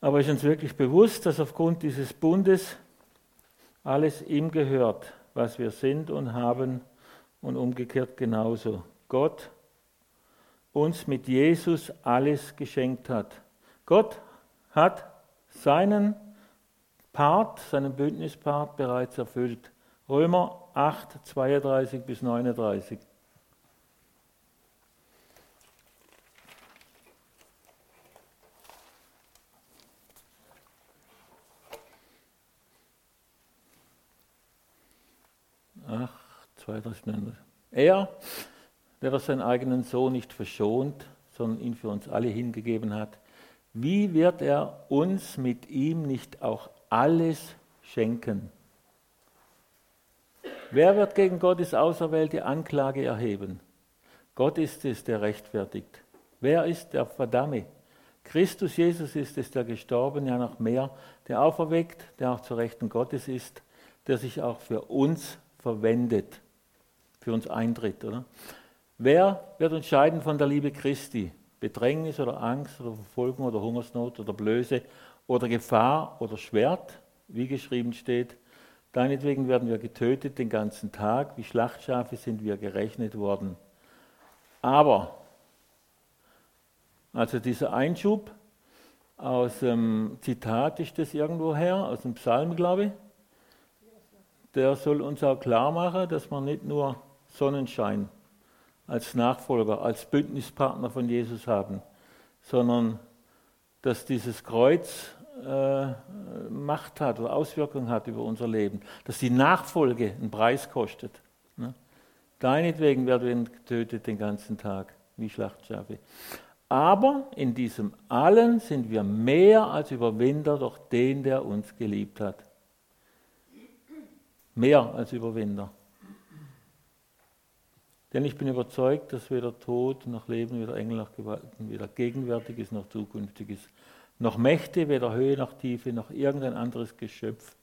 Speaker 1: Aber ist uns wirklich bewusst, dass aufgrund dieses Bundes alles ihm gehört, was wir sind und haben und umgekehrt genauso. Gott uns mit Jesus alles geschenkt hat. Gott hat seinen Part, seinen Bündnispart bereits erfüllt. Römer 8, 32 bis 39. Ach, 32, Er, der seinen eigenen Sohn nicht verschont, sondern ihn für uns alle hingegeben hat, wie wird er uns mit ihm nicht auch alles schenken? Wer wird gegen Gottes auserwählte Anklage erheben? Gott ist es, der rechtfertigt. Wer ist der Verdamme? Christus Jesus ist es, der gestorben, ja noch mehr, der auferweckt, der auch zu Rechten Gottes ist, der sich auch für uns verwendet, für uns eintritt. Oder? Wer wird uns scheiden von der Liebe Christi? Bedrängnis oder Angst oder Verfolgung oder Hungersnot oder Blöße oder Gefahr oder Schwert, wie geschrieben steht. Deinetwegen werden wir getötet den ganzen Tag, wie Schlachtschafe sind wir gerechnet worden. Aber, also dieser Einschub aus dem Zitat ist das irgendwo her, aus dem Psalm, glaube ich, der soll uns auch klar machen, dass man nicht nur Sonnenschein als Nachfolger, als Bündnispartner von Jesus haben, sondern dass dieses Kreuz äh, Macht hat oder Auswirkungen hat über unser Leben, dass die Nachfolge einen Preis kostet. Ne? Deinetwegen werden wir getötet den ganzen Tag, wie Schlachtschafe. Aber in diesem allen sind wir mehr als Überwinder durch den, der uns geliebt hat. Mehr als Überwinder. Denn ich bin überzeugt, dass weder Tod noch Leben, weder Engel noch Gewalten, weder Gegenwärtiges noch Zukünftiges, noch Mächte, weder Höhe noch Tiefe, noch irgendein anderes Geschöpf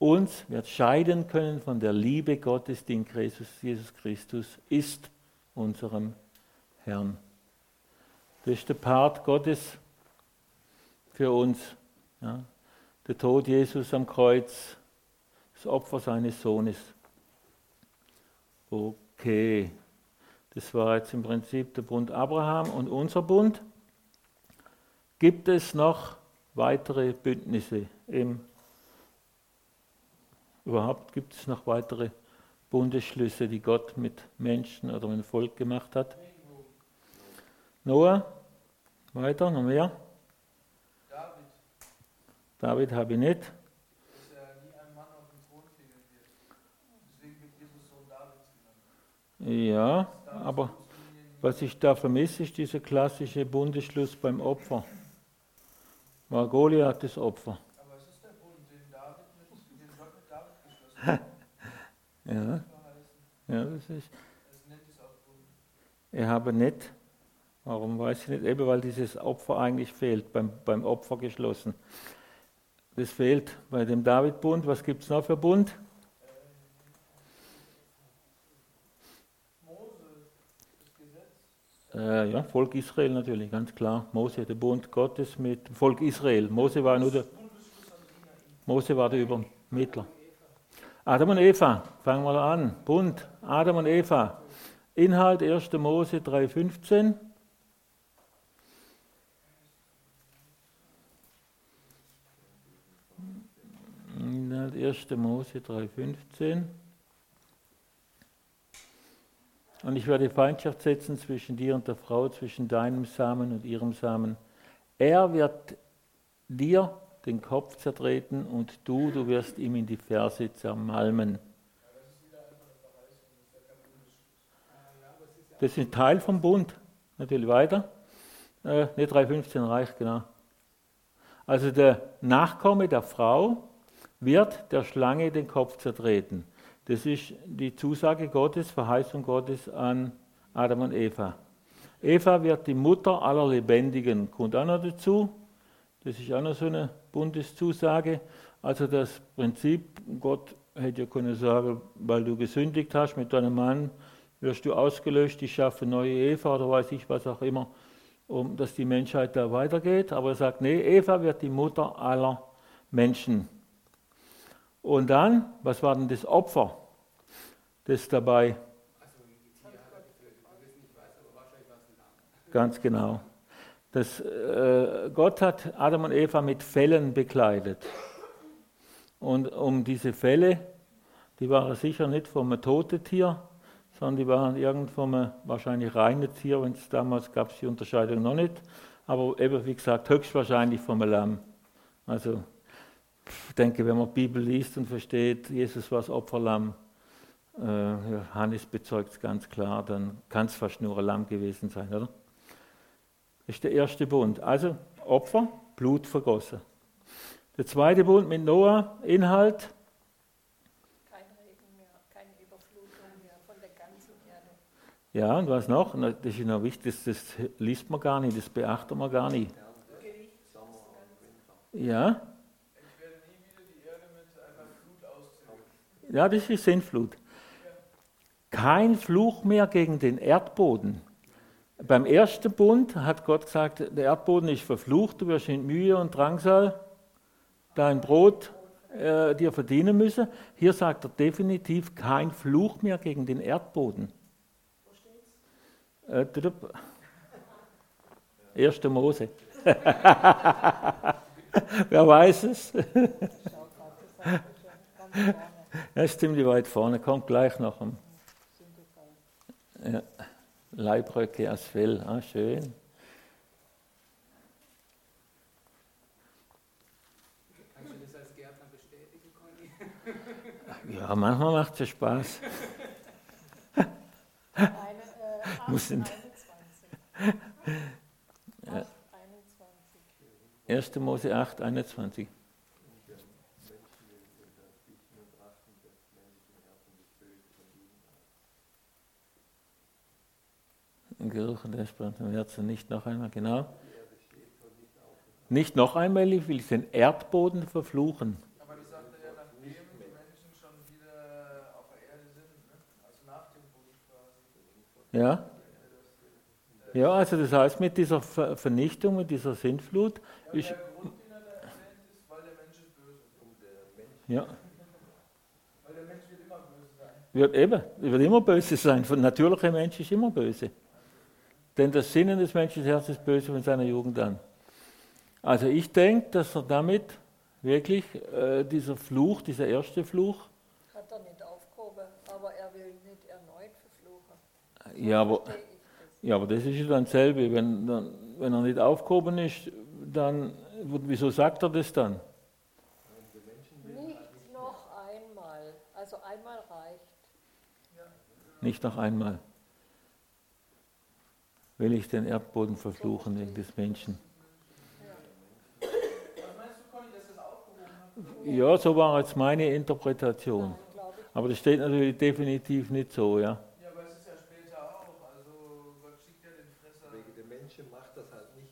Speaker 1: uns wird scheiden können von der Liebe Gottes, die in Christus, Jesus Christus ist, unserem Herrn. Das ist der Part Gottes für uns. Ja. Der Tod Jesus am Kreuz, das Opfer seines Sohnes. Okay, das war jetzt im Prinzip der Bund Abraham und unser Bund. Gibt es noch weitere Bündnisse? Im, überhaupt gibt es noch weitere Bundesschlüsse, die Gott mit Menschen oder mit dem Volk gemacht hat? Noah? Weiter, noch mehr?
Speaker 3: David.
Speaker 1: David habe ich nicht.
Speaker 3: Dass er nie ein Mann auf dem Thron fehlen wird. Deswegen wird Jesus Sohn Davids genannt.
Speaker 1: Ja, aber was ich da vermisse, ist dieser klassische Bundesschluss beim Opfer. War Goliath das Opfer.
Speaker 3: Aber es ist der Bund, den David mit, den Gott mit David geschlossen hat.
Speaker 1: Ja,
Speaker 3: verheißen.
Speaker 1: ja das ist.
Speaker 3: Auch Bund.
Speaker 1: Ich habe nicht, warum weiß ich nicht, eben weil dieses Opfer eigentlich fehlt, beim, beim Opfer geschlossen. Das fehlt bei dem David-Bund. Was gibt es noch für Bund?
Speaker 3: Mose, das Gesetz.
Speaker 1: Äh, ja, Volk Israel natürlich, ganz klar. Mose, der Bund Gottes mit Volk Israel. Mose war nur der, Mose war der Übermittler. Adam und Eva, fangen wir an. Bund, Adam und Eva. Inhalt 1. Mose 3,15. Inhalt 1. Mose 3,15. Und ich werde Feindschaft setzen zwischen dir und der Frau, zwischen deinem Samen und ihrem Samen. Er wird dir den Kopf zertreten und du, du wirst ihm in die Ferse zermalmen. Das ist ein Teil vom Bund. Natürlich weiter. Äh, ne, 315 reicht, genau. Also der Nachkomme der Frau wird der Schlange den Kopf zertreten. Das ist die Zusage Gottes, Verheißung Gottes an Adam und Eva. Eva wird die Mutter aller Lebendigen. Kommt auch noch dazu. Das ist auch noch so eine Bundeszusage. Also das Prinzip, Gott hätte ja können sagen, weil du gesündigt hast mit deinem Mann, wirst du ausgelöscht, ich schaffe neue Eva oder weiß ich was auch immer, um dass die Menschheit da weitergeht. Aber er sagt, nee, Eva wird die Mutter aller Menschen. Und dann, was war denn das Opfer, das dabei? Ganz genau. Das, äh, Gott hat Adam und Eva mit Fellen bekleidet. Und um diese Felle, die waren sicher nicht vom toten Tier, sondern die waren irgend vom wahrscheinlich reinen Tier, wenn es damals gab es die Unterscheidung noch nicht, aber eben wie gesagt höchstwahrscheinlich vom Lamm. Also ich denke, wenn man die Bibel liest und versteht, Jesus war das Opferlamm, äh, Johannes bezeugt es ganz klar, dann kann es fast nur ein Lamm gewesen sein, oder? Das ist der erste Bund. Also Opfer, Blut vergossen. Der zweite Bund mit Noah, Inhalt.
Speaker 2: Kein Regen mehr, keine Überflutung mehr von der ganzen Erde.
Speaker 1: Ja, und was noch? Das ist noch wichtig, das, das liest man gar nicht, das beachtet man gar nicht. Ja,
Speaker 3: Ich werde nie wieder die Erde mit einer Flut austilgen.
Speaker 1: ja, das ist Sintflut. Kein Fluch mehr gegen den Erdboden. Beim ersten Bund hat Gott gesagt, der Erdboden ist verflucht, du wirst in Mühe und Drangsal dein Brot äh, dir verdienen müssen. Hier sagt er definitiv kein Fluch mehr gegen den Erdboden. Äh, tudup. 1. Mose. Wer weiß es?
Speaker 2: Er
Speaker 1: ist ziemlich weit vorne, kommt gleich noch
Speaker 2: Sündenfall.
Speaker 1: Ja, Leibröcke aus Fell. Ah, schön.
Speaker 4: Kannst du das als Gärtner bestätigen, Conny?
Speaker 1: Ja, manchmal macht es ja Spaß.
Speaker 2: Eine, äh, 8,
Speaker 1: Muss in-
Speaker 2: 21. 8, 21.
Speaker 1: 1. Mose 8, 21. Geruch und der Sprache im Herzen nicht noch einmal, genau. Nicht noch einmal, ich will den Erdboden verfluchen.
Speaker 3: Aber das sagt er ja, nachdem die Menschen schon wieder auf der Erde sind, ne? also nach dem Bund quasi.
Speaker 1: Ja? Ja, also das heißt, mit dieser Ver Vernichtung, mit dieser Sintflut,
Speaker 3: Ja,
Speaker 1: ist,
Speaker 3: der Grund, den er da erwähnt, ist, weil der Mensch ist böse.
Speaker 1: ja,
Speaker 3: Weil der Mensch wird immer böse sein.
Speaker 1: wird eben, wird immer böse sein. Natürlicher Mensch ist immer böse. Denn das Sinnen des Menschen Herz ist böse von seiner Jugend an. Also ich denke, dass er damit wirklich äh, dieser Fluch, dieser erste Fluch,
Speaker 2: Hat er nicht aufgehoben, aber er will nicht erneut verfluchen.
Speaker 1: ja, aber. Ja, aber das ist ja dann dasselbe. Wenn, dann, wenn er nicht aufgehoben ist, dann, wieso sagt er das dann?
Speaker 2: Nicht noch einmal. Also einmal reicht.
Speaker 1: Nicht noch einmal. Will ich den Erdboden verfluchen wegen des Menschen?
Speaker 3: Was meinst du, Conny, dass das aufgehoben hat?
Speaker 1: Ja, so war jetzt meine Interpretation. Aber das steht natürlich definitiv nicht so, ja.
Speaker 3: Ja, aber es ist ja später auch. Also Gott schickt ja den Fresser.
Speaker 5: Wegen der Menschen macht das halt nicht.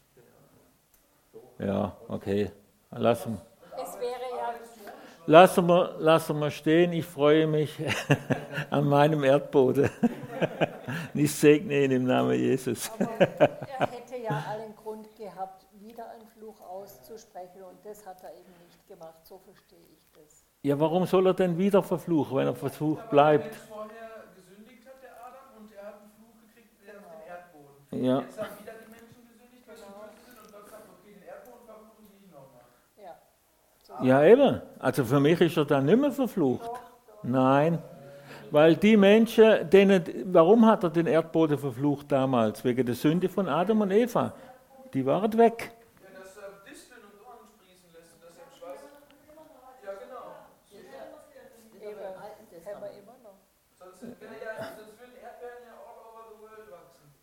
Speaker 1: Ja, okay. Lassen, lassen, wir, lassen wir stehen. Ich freue mich an meinem Erdboden. Ich segne ihn im Namen Jesus.
Speaker 2: aber er hätte ja allen Grund gehabt, wieder einen Fluch auszusprechen und das hat er eben nicht gemacht. So verstehe ich das.
Speaker 1: Ja, warum soll er denn wieder verfluchen, wenn er verflucht bleibt?
Speaker 3: Wenn
Speaker 1: Ja, eben. Also für mich ist er dann nicht mehr verflucht. Nein. Weil die Menschen, denen, warum hat er den Erdboden verflucht damals? Wegen der Sünde von Adam und Eva. Die waren weg.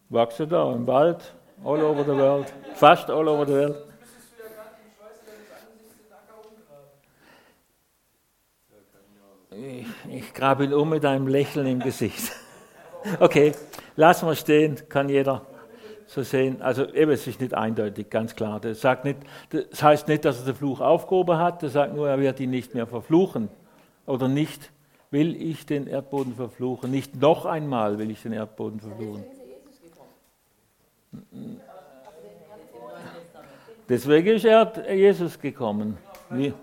Speaker 1: Wachsen da im Wald, all over the world, fast all over the world. Ich, grabe ihn um mit einem Lächeln im Gesicht. Okay, lassen wir stehen, kann jeder so sehen. Also eben, es ist nicht eindeutig, ganz klar. Das, sagt nicht, das heißt nicht, dass er den Fluch aufgehoben hat, das sagt nur, er wird ihn nicht mehr verfluchen. Oder nicht will ich den Erdboden verfluchen. Nicht noch einmal will ich den Erdboden verfluchen. Deswegen ist er Jesus gekommen. Wie?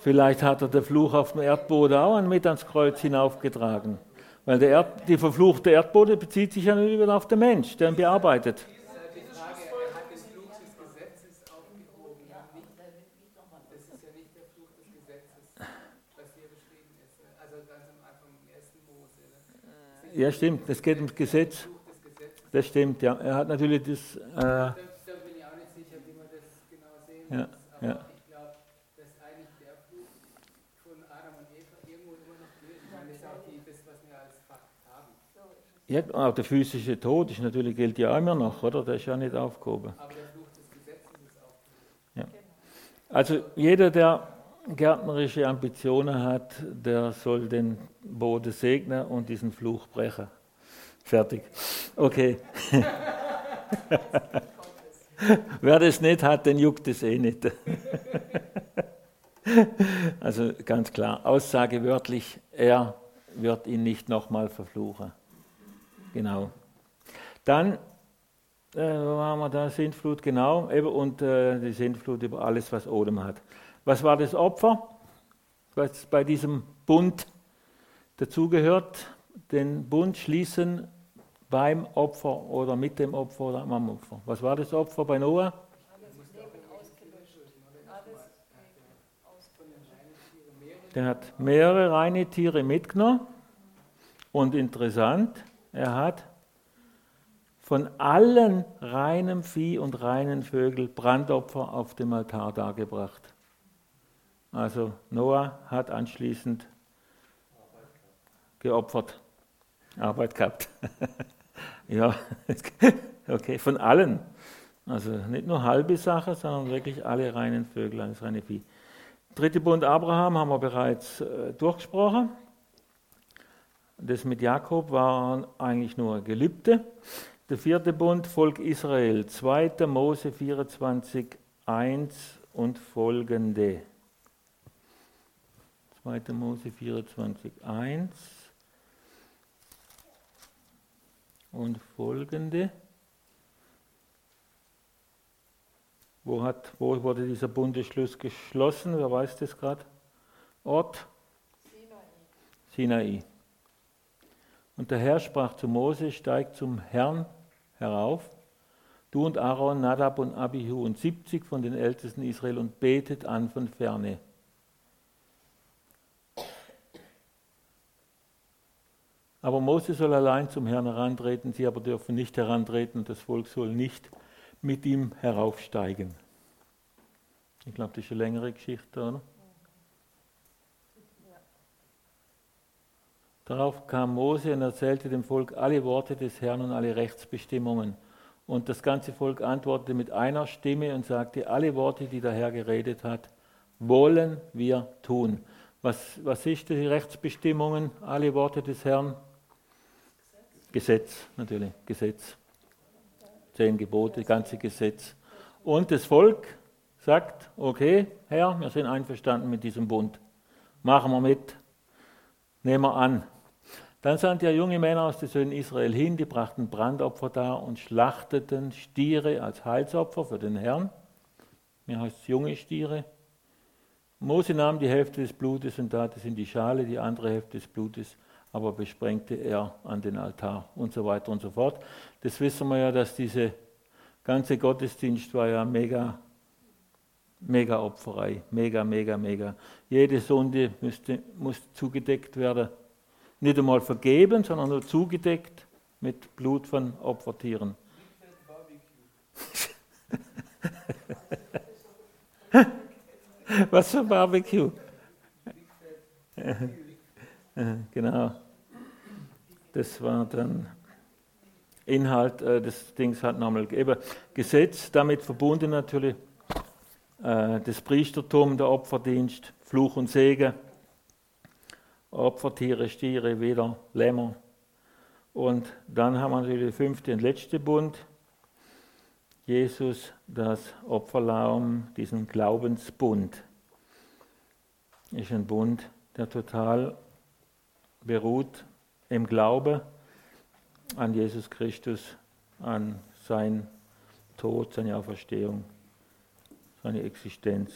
Speaker 1: Vielleicht hat er den Fluch auf dem Erdboden auch mit ans Kreuz hinaufgetragen. Weil der Erd, die verfluchte Erdboden bezieht sich ja nur wieder auf den Mensch, der ihn bearbeitet.
Speaker 4: Nicht, ja nicht?
Speaker 1: Ja, stimmt, es geht ums Gesetz. Das stimmt, ja. Er hat natürlich das. Äh,
Speaker 4: Da, da bin ich auch nicht sicher, wie man das genau sehen
Speaker 1: Ja,
Speaker 4: muss. Aber
Speaker 1: ja.
Speaker 4: ich glaube, dass eigentlich der Fluch von Adam und Eva irgendwo immer noch gilt. Ich meine, das ist auch die, das, was wir als Fakt haben.
Speaker 1: Ja, auch der physische Tod ist natürlich, gilt ja immer noch, oder? Der ist ja nicht aufgehoben.
Speaker 4: Aber der Fluch des Gesetzes ist aufgehoben.
Speaker 1: Also jeder, der gärtnerische Ambitionen hat, der soll den Boden segnen und diesen Fluch brechen. Fertig. Okay. Wer das nicht hat, den juckt es eh nicht. also ganz klar, Aussage wörtlich, er wird ihn nicht nochmal verfluchen. Genau. Dann äh, wo waren wir da? Sintflut, genau. Eben, und äh, die Sintflut über alles, was Odem hat. Was war das Opfer, was bei diesem Bund dazugehört? Den Bund schließen beim Opfer oder mit dem Opfer oder am Opfer. Was war das Opfer bei Noah? Der hat mehrere reine Tiere mitgenommen. Und interessant, er hat von allen reinem Vieh und reinen Vögeln Brandopfer auf dem Altar dargebracht. Also Noah hat anschließend geopfert, Arbeit gehabt. ja, okay, von allen. Also nicht nur halbe Sache, sondern wirklich alle reinen Vögel, alles reine Vieh. Dritte Bund Abraham haben wir bereits äh, durchgesprochen. Das mit Jakob war eigentlich nur Gelübde. Der vierte Bund, Volk Israel, 2. Mose 24, 1 und folgende. 2. Mose 24, 1 und folgende. Wo, hat, wo wurde dieser Bundesschluss geschlossen? Wer weiß das gerade? Ort? Sinai. Und der Herr sprach zu Mose, steig zum Herrn herauf, du und Aaron, Nadab und Abihu und 70 von den Ältesten Israel und betet an von ferne. Aber Mose soll allein zum Herrn herantreten, sie aber dürfen nicht herantreten, das Volk soll nicht mit ihm heraufsteigen. Ich glaube, das ist eine längere Geschichte, oder? Darauf kam Mose und erzählte dem Volk alle Worte des Herrn und alle Rechtsbestimmungen. Und das ganze Volk antwortete mit einer Stimme und sagte, alle Worte, die der Herr geredet hat, wollen wir tun. Was, was ist die Rechtsbestimmungen, alle Worte des Herrn? Gesetz, natürlich, Gesetz. Zehn Gebote, ganze Gesetz. Und das Volk sagt, okay, Herr, wir sind einverstanden mit diesem Bund. Machen wir mit, nehmen wir an. Dann sandte er junge Männer aus den Söhnen Israel hin, die brachten Brandopfer dar und schlachteten Stiere als Heilsopfer für den Herrn. Mir heißt es junge Stiere. Mose nahm die Hälfte des Blutes und tat es in die Schale, die andere Hälfte des Blutes aber besprengte er an den Altar und so weiter und so fort. Das wissen wir ja, dass diese ganze Gottesdienst war ja mega, mega Opferei, mega, mega, mega. Jede Sünde müsste, muss zugedeckt werden. Nicht einmal vergeben, sondern nur zugedeckt mit Blut von Opfertieren. Was für Barbecue? genau. Das war dann Inhalt äh, des Dings hat nochmal gegeben. Gesetz, damit verbunden natürlich äh, das Priestertum, der Opferdienst, Fluch und Segen, Opfertiere, Stiere, Widder, Lämmer. Und dann haben wir natürlich den fünften und letzten Bund. Jesus, das Opferlaum, diesen Glaubensbund. Ist ein Bund, der total beruht im Glaube an Jesus Christus, an sein Tod, seine Auferstehung, seine Existenz.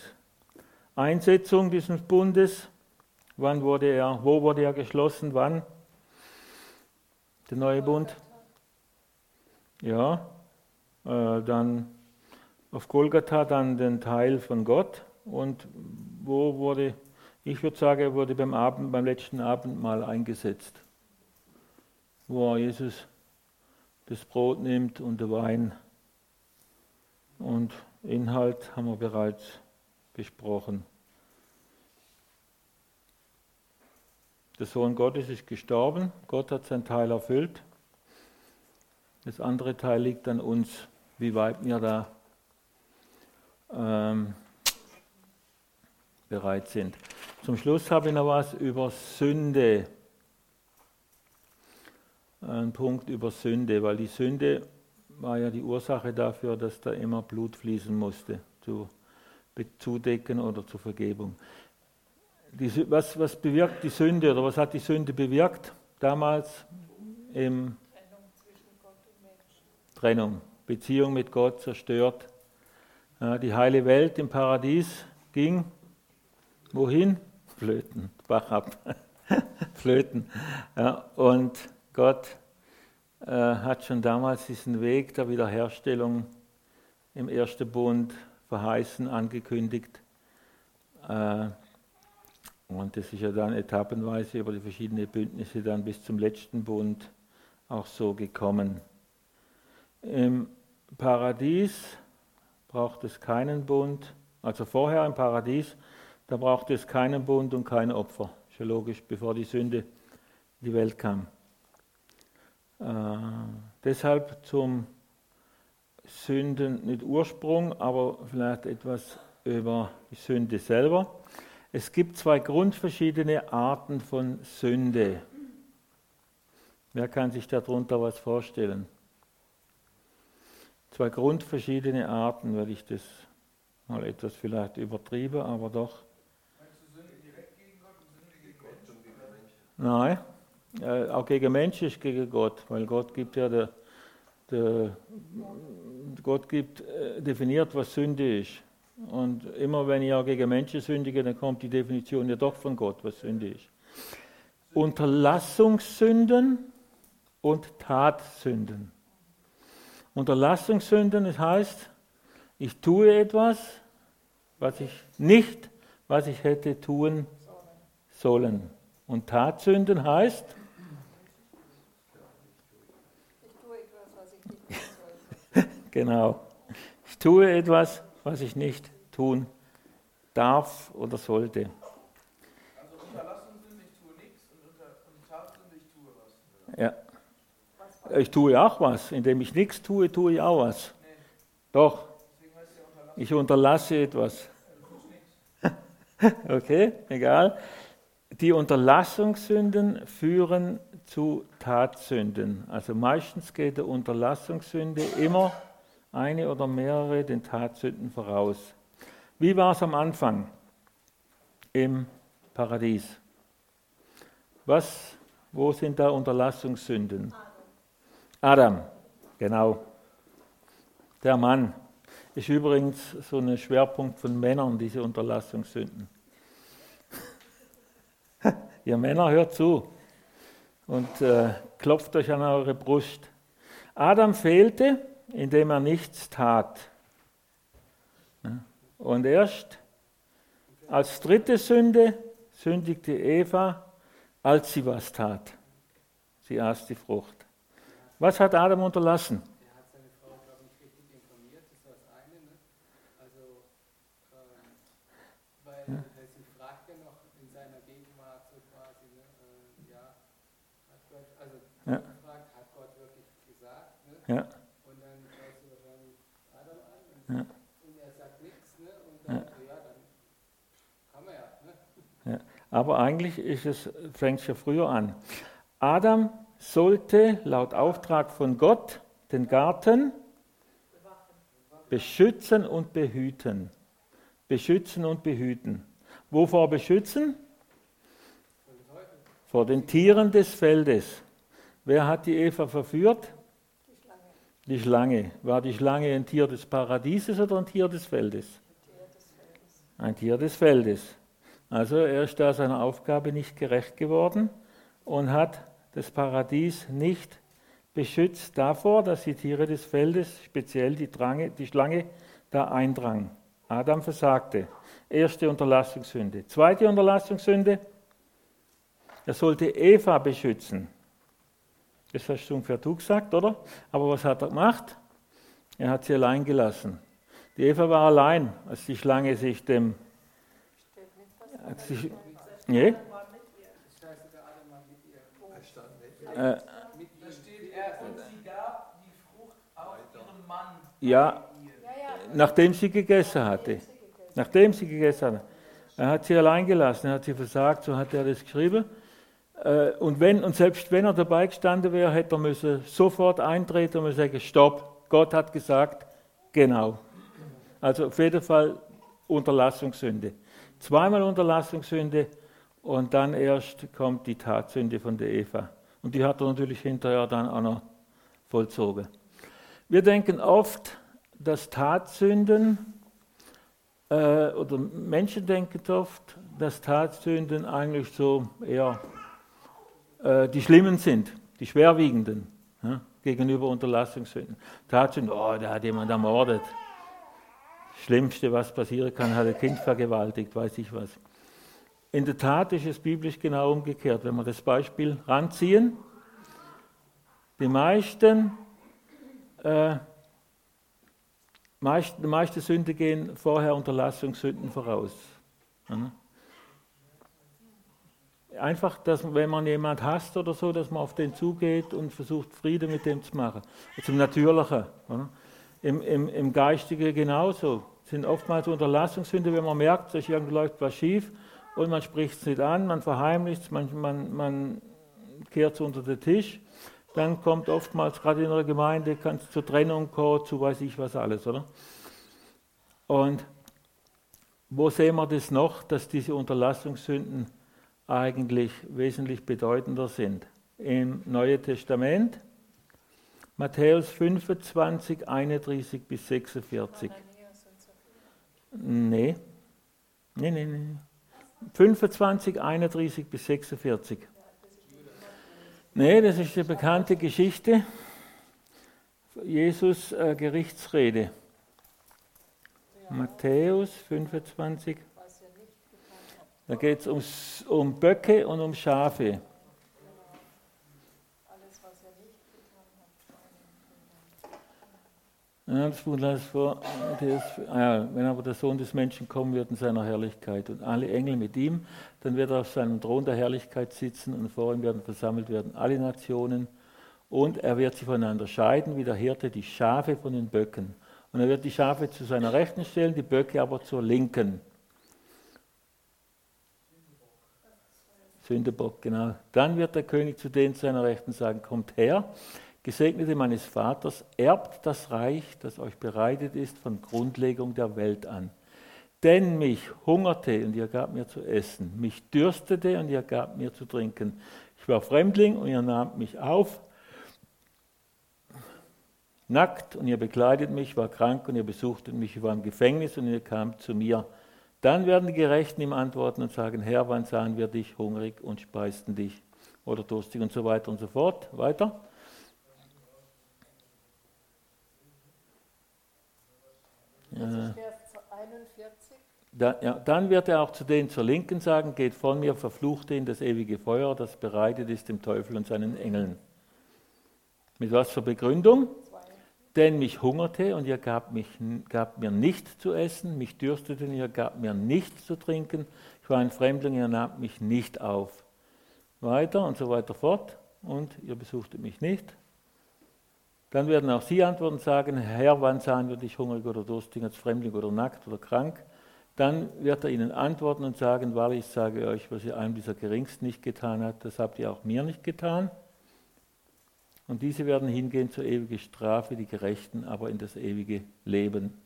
Speaker 1: Einsetzung dieses Bundes, wann wurde er, wo wurde er geschlossen, wann? Der neue Bund? Ja, äh, dann auf Golgatha dann den Teil von Gott und wo wurde, ich würde sagen, er wurde beim, Abend, beim letzten Abendmahl eingesetzt wo Jesus das Brot nimmt und den Wein. Und Inhalt haben wir bereits besprochen. Der Sohn Gottes ist gestorben, Gott hat seinen Teil erfüllt. Das andere Teil liegt an uns, wie weit wir da ähm, bereit sind. Zum Schluss habe ich noch was über Sünde ein Punkt über Sünde, weil die Sünde war ja die Ursache dafür, dass da immer Blut fließen musste, zu zudecken oder zur Vergebung. Die, was, was bewirkt die Sünde oder was hat die Sünde bewirkt damals im
Speaker 2: Trennung zwischen Gott und Menschen.
Speaker 1: Trennung, Beziehung mit Gott zerstört. Die heile Welt im Paradies ging wohin? Flöten, Bach ab. Flöten. Ja, und Gott äh, hat schon damals diesen Weg der Wiederherstellung im ersten Bund verheißen, angekündigt. Äh, und das ist ja dann etappenweise über die verschiedenen Bündnisse dann bis zum letzten Bund auch so gekommen. Im Paradies braucht es keinen Bund, also vorher im Paradies, da braucht es keinen Bund und kein Opfer. Ist ja logisch, bevor die Sünde in die Welt kam. Äh, deshalb zum Sünden, nicht Ursprung, aber vielleicht etwas über die Sünde selber. Es gibt zwei grundverschiedene Arten von Sünde. Wer kann sich darunter was vorstellen? Zwei grundverschiedene Arten, weil ich das mal etwas vielleicht übertriebe, aber doch. Nein, äh, auch gegen Menschen ist gegen Gott, weil Gott gibt ja der, der Gott gibt, äh, definiert, was Sünde ist. Und immer wenn ich auch gegen Menschen sündige, dann kommt die Definition ja doch von Gott, was Sünde ist. Unterlassungssünden und Tatsünden. Unterlassungssünden, das heißt, ich tue etwas, was ich nicht, was ich hätte tun sollen. Und Tatsünden heißt,
Speaker 2: Ich tue etwas, was ich nicht tun sollte.
Speaker 1: Genau. Ich tue etwas, was ich nicht tun darf oder sollte.
Speaker 3: Also Unterlassungssünde, ich tue nichts und, unter, und Tatsünde, ich tue was.
Speaker 1: Ja.
Speaker 2: Was
Speaker 1: Ich tue auch was. Indem ich nichts tue, tue ich auch was.
Speaker 3: Nee,
Speaker 1: Doch,
Speaker 3: ja
Speaker 1: ich unterlasse etwas.
Speaker 3: Nichts.
Speaker 1: Okay, egal. Die Unterlassungssünden führen zu Tatsünden. Also meistens geht der Unterlassungssünde immer eine oder mehrere den Tatsünden voraus. Wie war es am Anfang im Paradies? Was, wo sind da Unterlassungssünden? Adam, genau. Der Mann ist übrigens so ein Schwerpunkt von Männern, diese Unterlassungssünden. Ihr Männer hört zu und äh, klopft euch an eure Brust. Adam fehlte, indem er nichts tat. Ja. Und erst als dritte Sünde sündigte Eva, als sie was tat. Sie aß die Frucht. Was hat Adam unterlassen?
Speaker 4: Er hat seine Frau, glaube ich, nicht richtig informiert, das war das eine. Ne? Also, ähm, weil äh, sie fragt ja noch in seiner Gegenwart so quasi, ne? äh, ja, hat Gott, also
Speaker 1: Ja. Aber eigentlich ist es, fängt es ja früher an. Adam sollte laut Auftrag von Gott den Garten beschützen und behüten. Beschützen und behüten. Wovor beschützen? Vor den Tieren des Feldes. Wer hat die Eva verführt?
Speaker 2: Die Schlange.
Speaker 1: War die Schlange ein Tier des Paradieses oder ein Tier des Feldes?
Speaker 2: Tier des Feldes.
Speaker 1: Ein Tier des Feldes. Also er ist da seiner Aufgabe nicht gerecht geworden und hat das Paradies nicht beschützt davor, dass die Tiere des Feldes, speziell die, Drange, die Schlange, da eindrang. Adam versagte. Erste Unterlassungssünde. Zweite Unterlassungssünde, er sollte Eva beschützen. Das hast du ungefähr du gesagt, oder? Aber was hat er gemacht? Er hat sie allein gelassen. Die Eva war allein, als die Schlange sich dem. Als sie, nee, äh, ja, nachdem sie gegessen hatte. Nachdem sie gegessen hatte. Er hat sie allein gelassen, er hat sie versagt, so hat er das geschrieben. Äh, Und, wenn, und selbst wenn er dabei gestanden wäre, hätte er müssen sofort eintreten und sagen, stopp, Gott hat gesagt, genau. Also auf jeden Fall Unterlassungssünde. Zweimal Unterlassungssünde und dann erst kommt die Tatsünde von der Eva. Und die hat er natürlich hinterher dann auch noch vollzogen. Wir denken oft, dass Tatsünden, äh, oder Menschen denken oft, dass Tatsünden eigentlich so eher äh, die schlimmen sind, die schwerwiegenden, ja, gegenüber Unterlassungssünden. Tatsünden, oh, da hat jemand ermordet. Schlimmste, was passieren kann, hat ein Kind vergewaltigt, weiß ich was. In der Tat ist es biblisch genau umgekehrt. Wenn wir das Beispiel ranziehen, die meisten, äh, meist, die meisten Sünden gehen vorher Unterlassungssünden voraus. Ja. Einfach, dass wenn man jemand hasst oder so, dass man auf den zugeht und versucht, Frieden mit dem zu machen. Zum Natürlichen. Oder? Im, im, Im Geistigen genauso. Sind oftmals Unterlassungssünde, wenn man merkt, dass irgendwie läuft was schief und man spricht es nicht an, man verheimlicht es, man, man, man kehrt es unter den Tisch. Dann kommt oftmals, gerade in einer Gemeinde, kann es zur Trennung kommen, zu weiß ich was alles, oder? Und wo sehen wir das noch, dass diese Unterlassungssünden eigentlich wesentlich bedeutender sind? Im Neuen Testament, Matthäus 25, 31 bis 46. Nee. Nee, nee, nee. 25, 31 bis 46. Nee, das ist die bekannte Geschichte. Jesus äh, Gerichtsrede. Matthäus 25.
Speaker 2: Was ihr nicht getan habt.
Speaker 1: Da geht es um Böcke und um Schafe.
Speaker 2: Alles, was ihr nicht getan habt. vor einen
Speaker 1: Ja, das Buch las vor. Matthäus, ah ja, wenn aber der Sohn des Menschen kommen wird in seiner Herrlichkeit und alle Engel mit ihm, dann wird er auf seinem Thron der Herrlichkeit sitzen und vor ihm werden versammelt werden alle Nationen und er wird sie voneinander scheiden, wie der Hirte die Schafe von den Böcken. Und er wird die Schafe zu seiner Rechten stellen, die Böcke aber zur Linken. Sündebock, genau. Dann wird der König zu denen seiner Rechten sagen, kommt her, Gesegnete meines Vaters, erbt das Reich, das euch bereitet ist von Grundlegung der Welt an. Denn mich hungerte und ihr gab mir zu essen, mich dürstete und ihr gab mir zu trinken. Ich war Fremdling und ihr nahmt mich auf, nackt und ihr bekleidet mich, war krank und ihr besuchtet mich, ich war im Gefängnis und ihr kamt zu mir. Dann werden die Gerechten ihm antworten und sagen, Herr, wann sahen wir dich hungrig und speisten dich oder durstig und so weiter und so fort. Weiter.
Speaker 2: Vers 41.
Speaker 1: Da, ja, dann wird er auch zu denen zur Linken sagen, geht von mir, verfluchte in das ewige Feuer, das bereitet ist dem Teufel und seinen Engeln. Mit was für Begründung?
Speaker 2: Zwei.
Speaker 1: Denn mich hungerte und ihr gabt, mich, gabt mir nichts zu essen, mich dürstete und ihr gabt mir nichts zu trinken, ich war ein Fremdling, ihr nahmt mich nicht auf. Weiter und so weiter fort und ihr besuchtet mich nicht. Dann werden auch sie antworten und sagen, Herr, wann sahen wir dich hungrig oder durstig, als Fremdling oder nackt oder krank? dann wird er ihnen antworten und sagen, wahrlich, ich sage euch, was ihr einem dieser Geringsten nicht getan habt, das habt ihr auch mir nicht getan. Und diese werden hingehen zur ewigen Strafe, die Gerechten aber in das ewige Leben.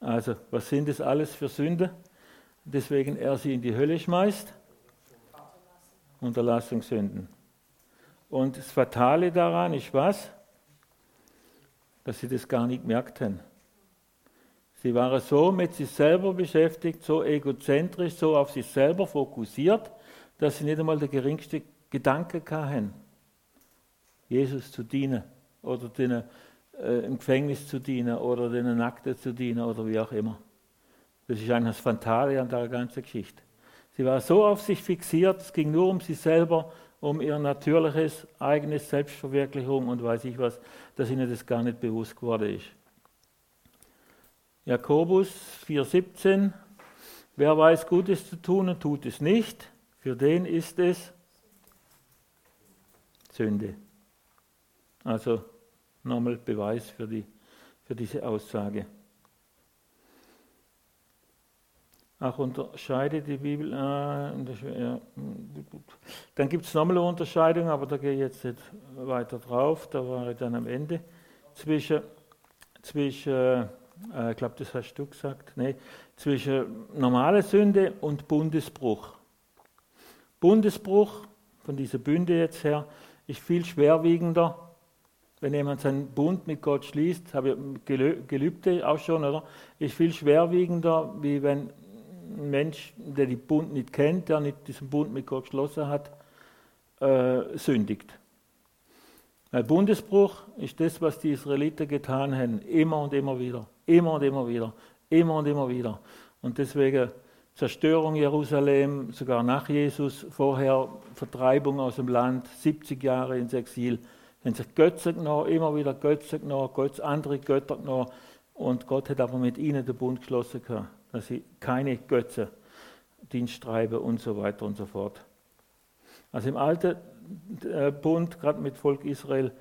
Speaker 1: Also, was sind das alles für Sünde? Deswegen er sie in die Hölle schmeißt? Unterlassungssünden. Und das Fatale daran ist was? Dass sie das gar nicht merkten. Sie waren so mit sich selber beschäftigt, so egozentrisch, so auf sich selber fokussiert, dass sie nicht einmal der geringste Gedanke hatten, Jesus zu dienen oder denen, äh, im Gefängnis zu dienen oder den Nackten zu dienen oder wie auch immer. Das ist eigentlich das Fatale an der ganzen Geschichte. Sie war so auf sich fixiert, es ging nur um sie selber, um ihr natürliches, eigenes Selbstverwirklichung und weiß ich was, dass ihnen das gar nicht bewusst geworden ist. Jakobus 4,17 Wer weiß Gutes zu tun und tut es nicht, für den ist es Sünde. Also nochmal Beweis für, die, für diese Aussage. Auch unterscheidet die Bibel, äh, ja, dann gibt es nochmal eine Unterscheidung, aber da gehe ich jetzt nicht weiter drauf, da war ich dann am Ende, zwischen, zwischen äh, ich glaube, das hast du gesagt, nee, zwischen normaler Sünde und Bundesbruch. Bundesbruch von dieser Bünde jetzt her ist viel schwerwiegender, wenn jemand seinen Bund mit Gott schließt, habe ich Gelübde auch schon, oder? Ist viel schwerwiegender, wie wenn ein Mensch, der den Bund nicht kennt, der nicht diesen Bund mit Gott geschlossen hat, äh, sündigt. Ein Bundesbruch ist das, was die Israeliten getan haben, immer und immer wieder, immer und immer wieder, immer und immer wieder. Und deswegen Zerstörung Jerusalem, sogar nach Jesus, vorher Vertreibung aus dem Land, 70 Jahre ins Exil, haben sich Götze genommen, immer wieder Götze genommen, Götze, andere Götter genommen. Und Gott hat aber mit ihnen den Bund geschlossen, dass sie keine Götze Dienst und so weiter und so fort. Also im Alten äh, Bund, gerade mit Volk Israel,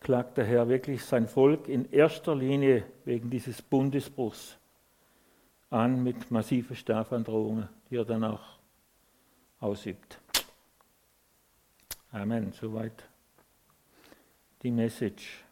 Speaker 1: klagt der Herr wirklich sein Volk in erster Linie wegen dieses Bundesbruchs an mit massiven Strafandrohungen, die er dann auch ausübt. Amen. Soweit die Message.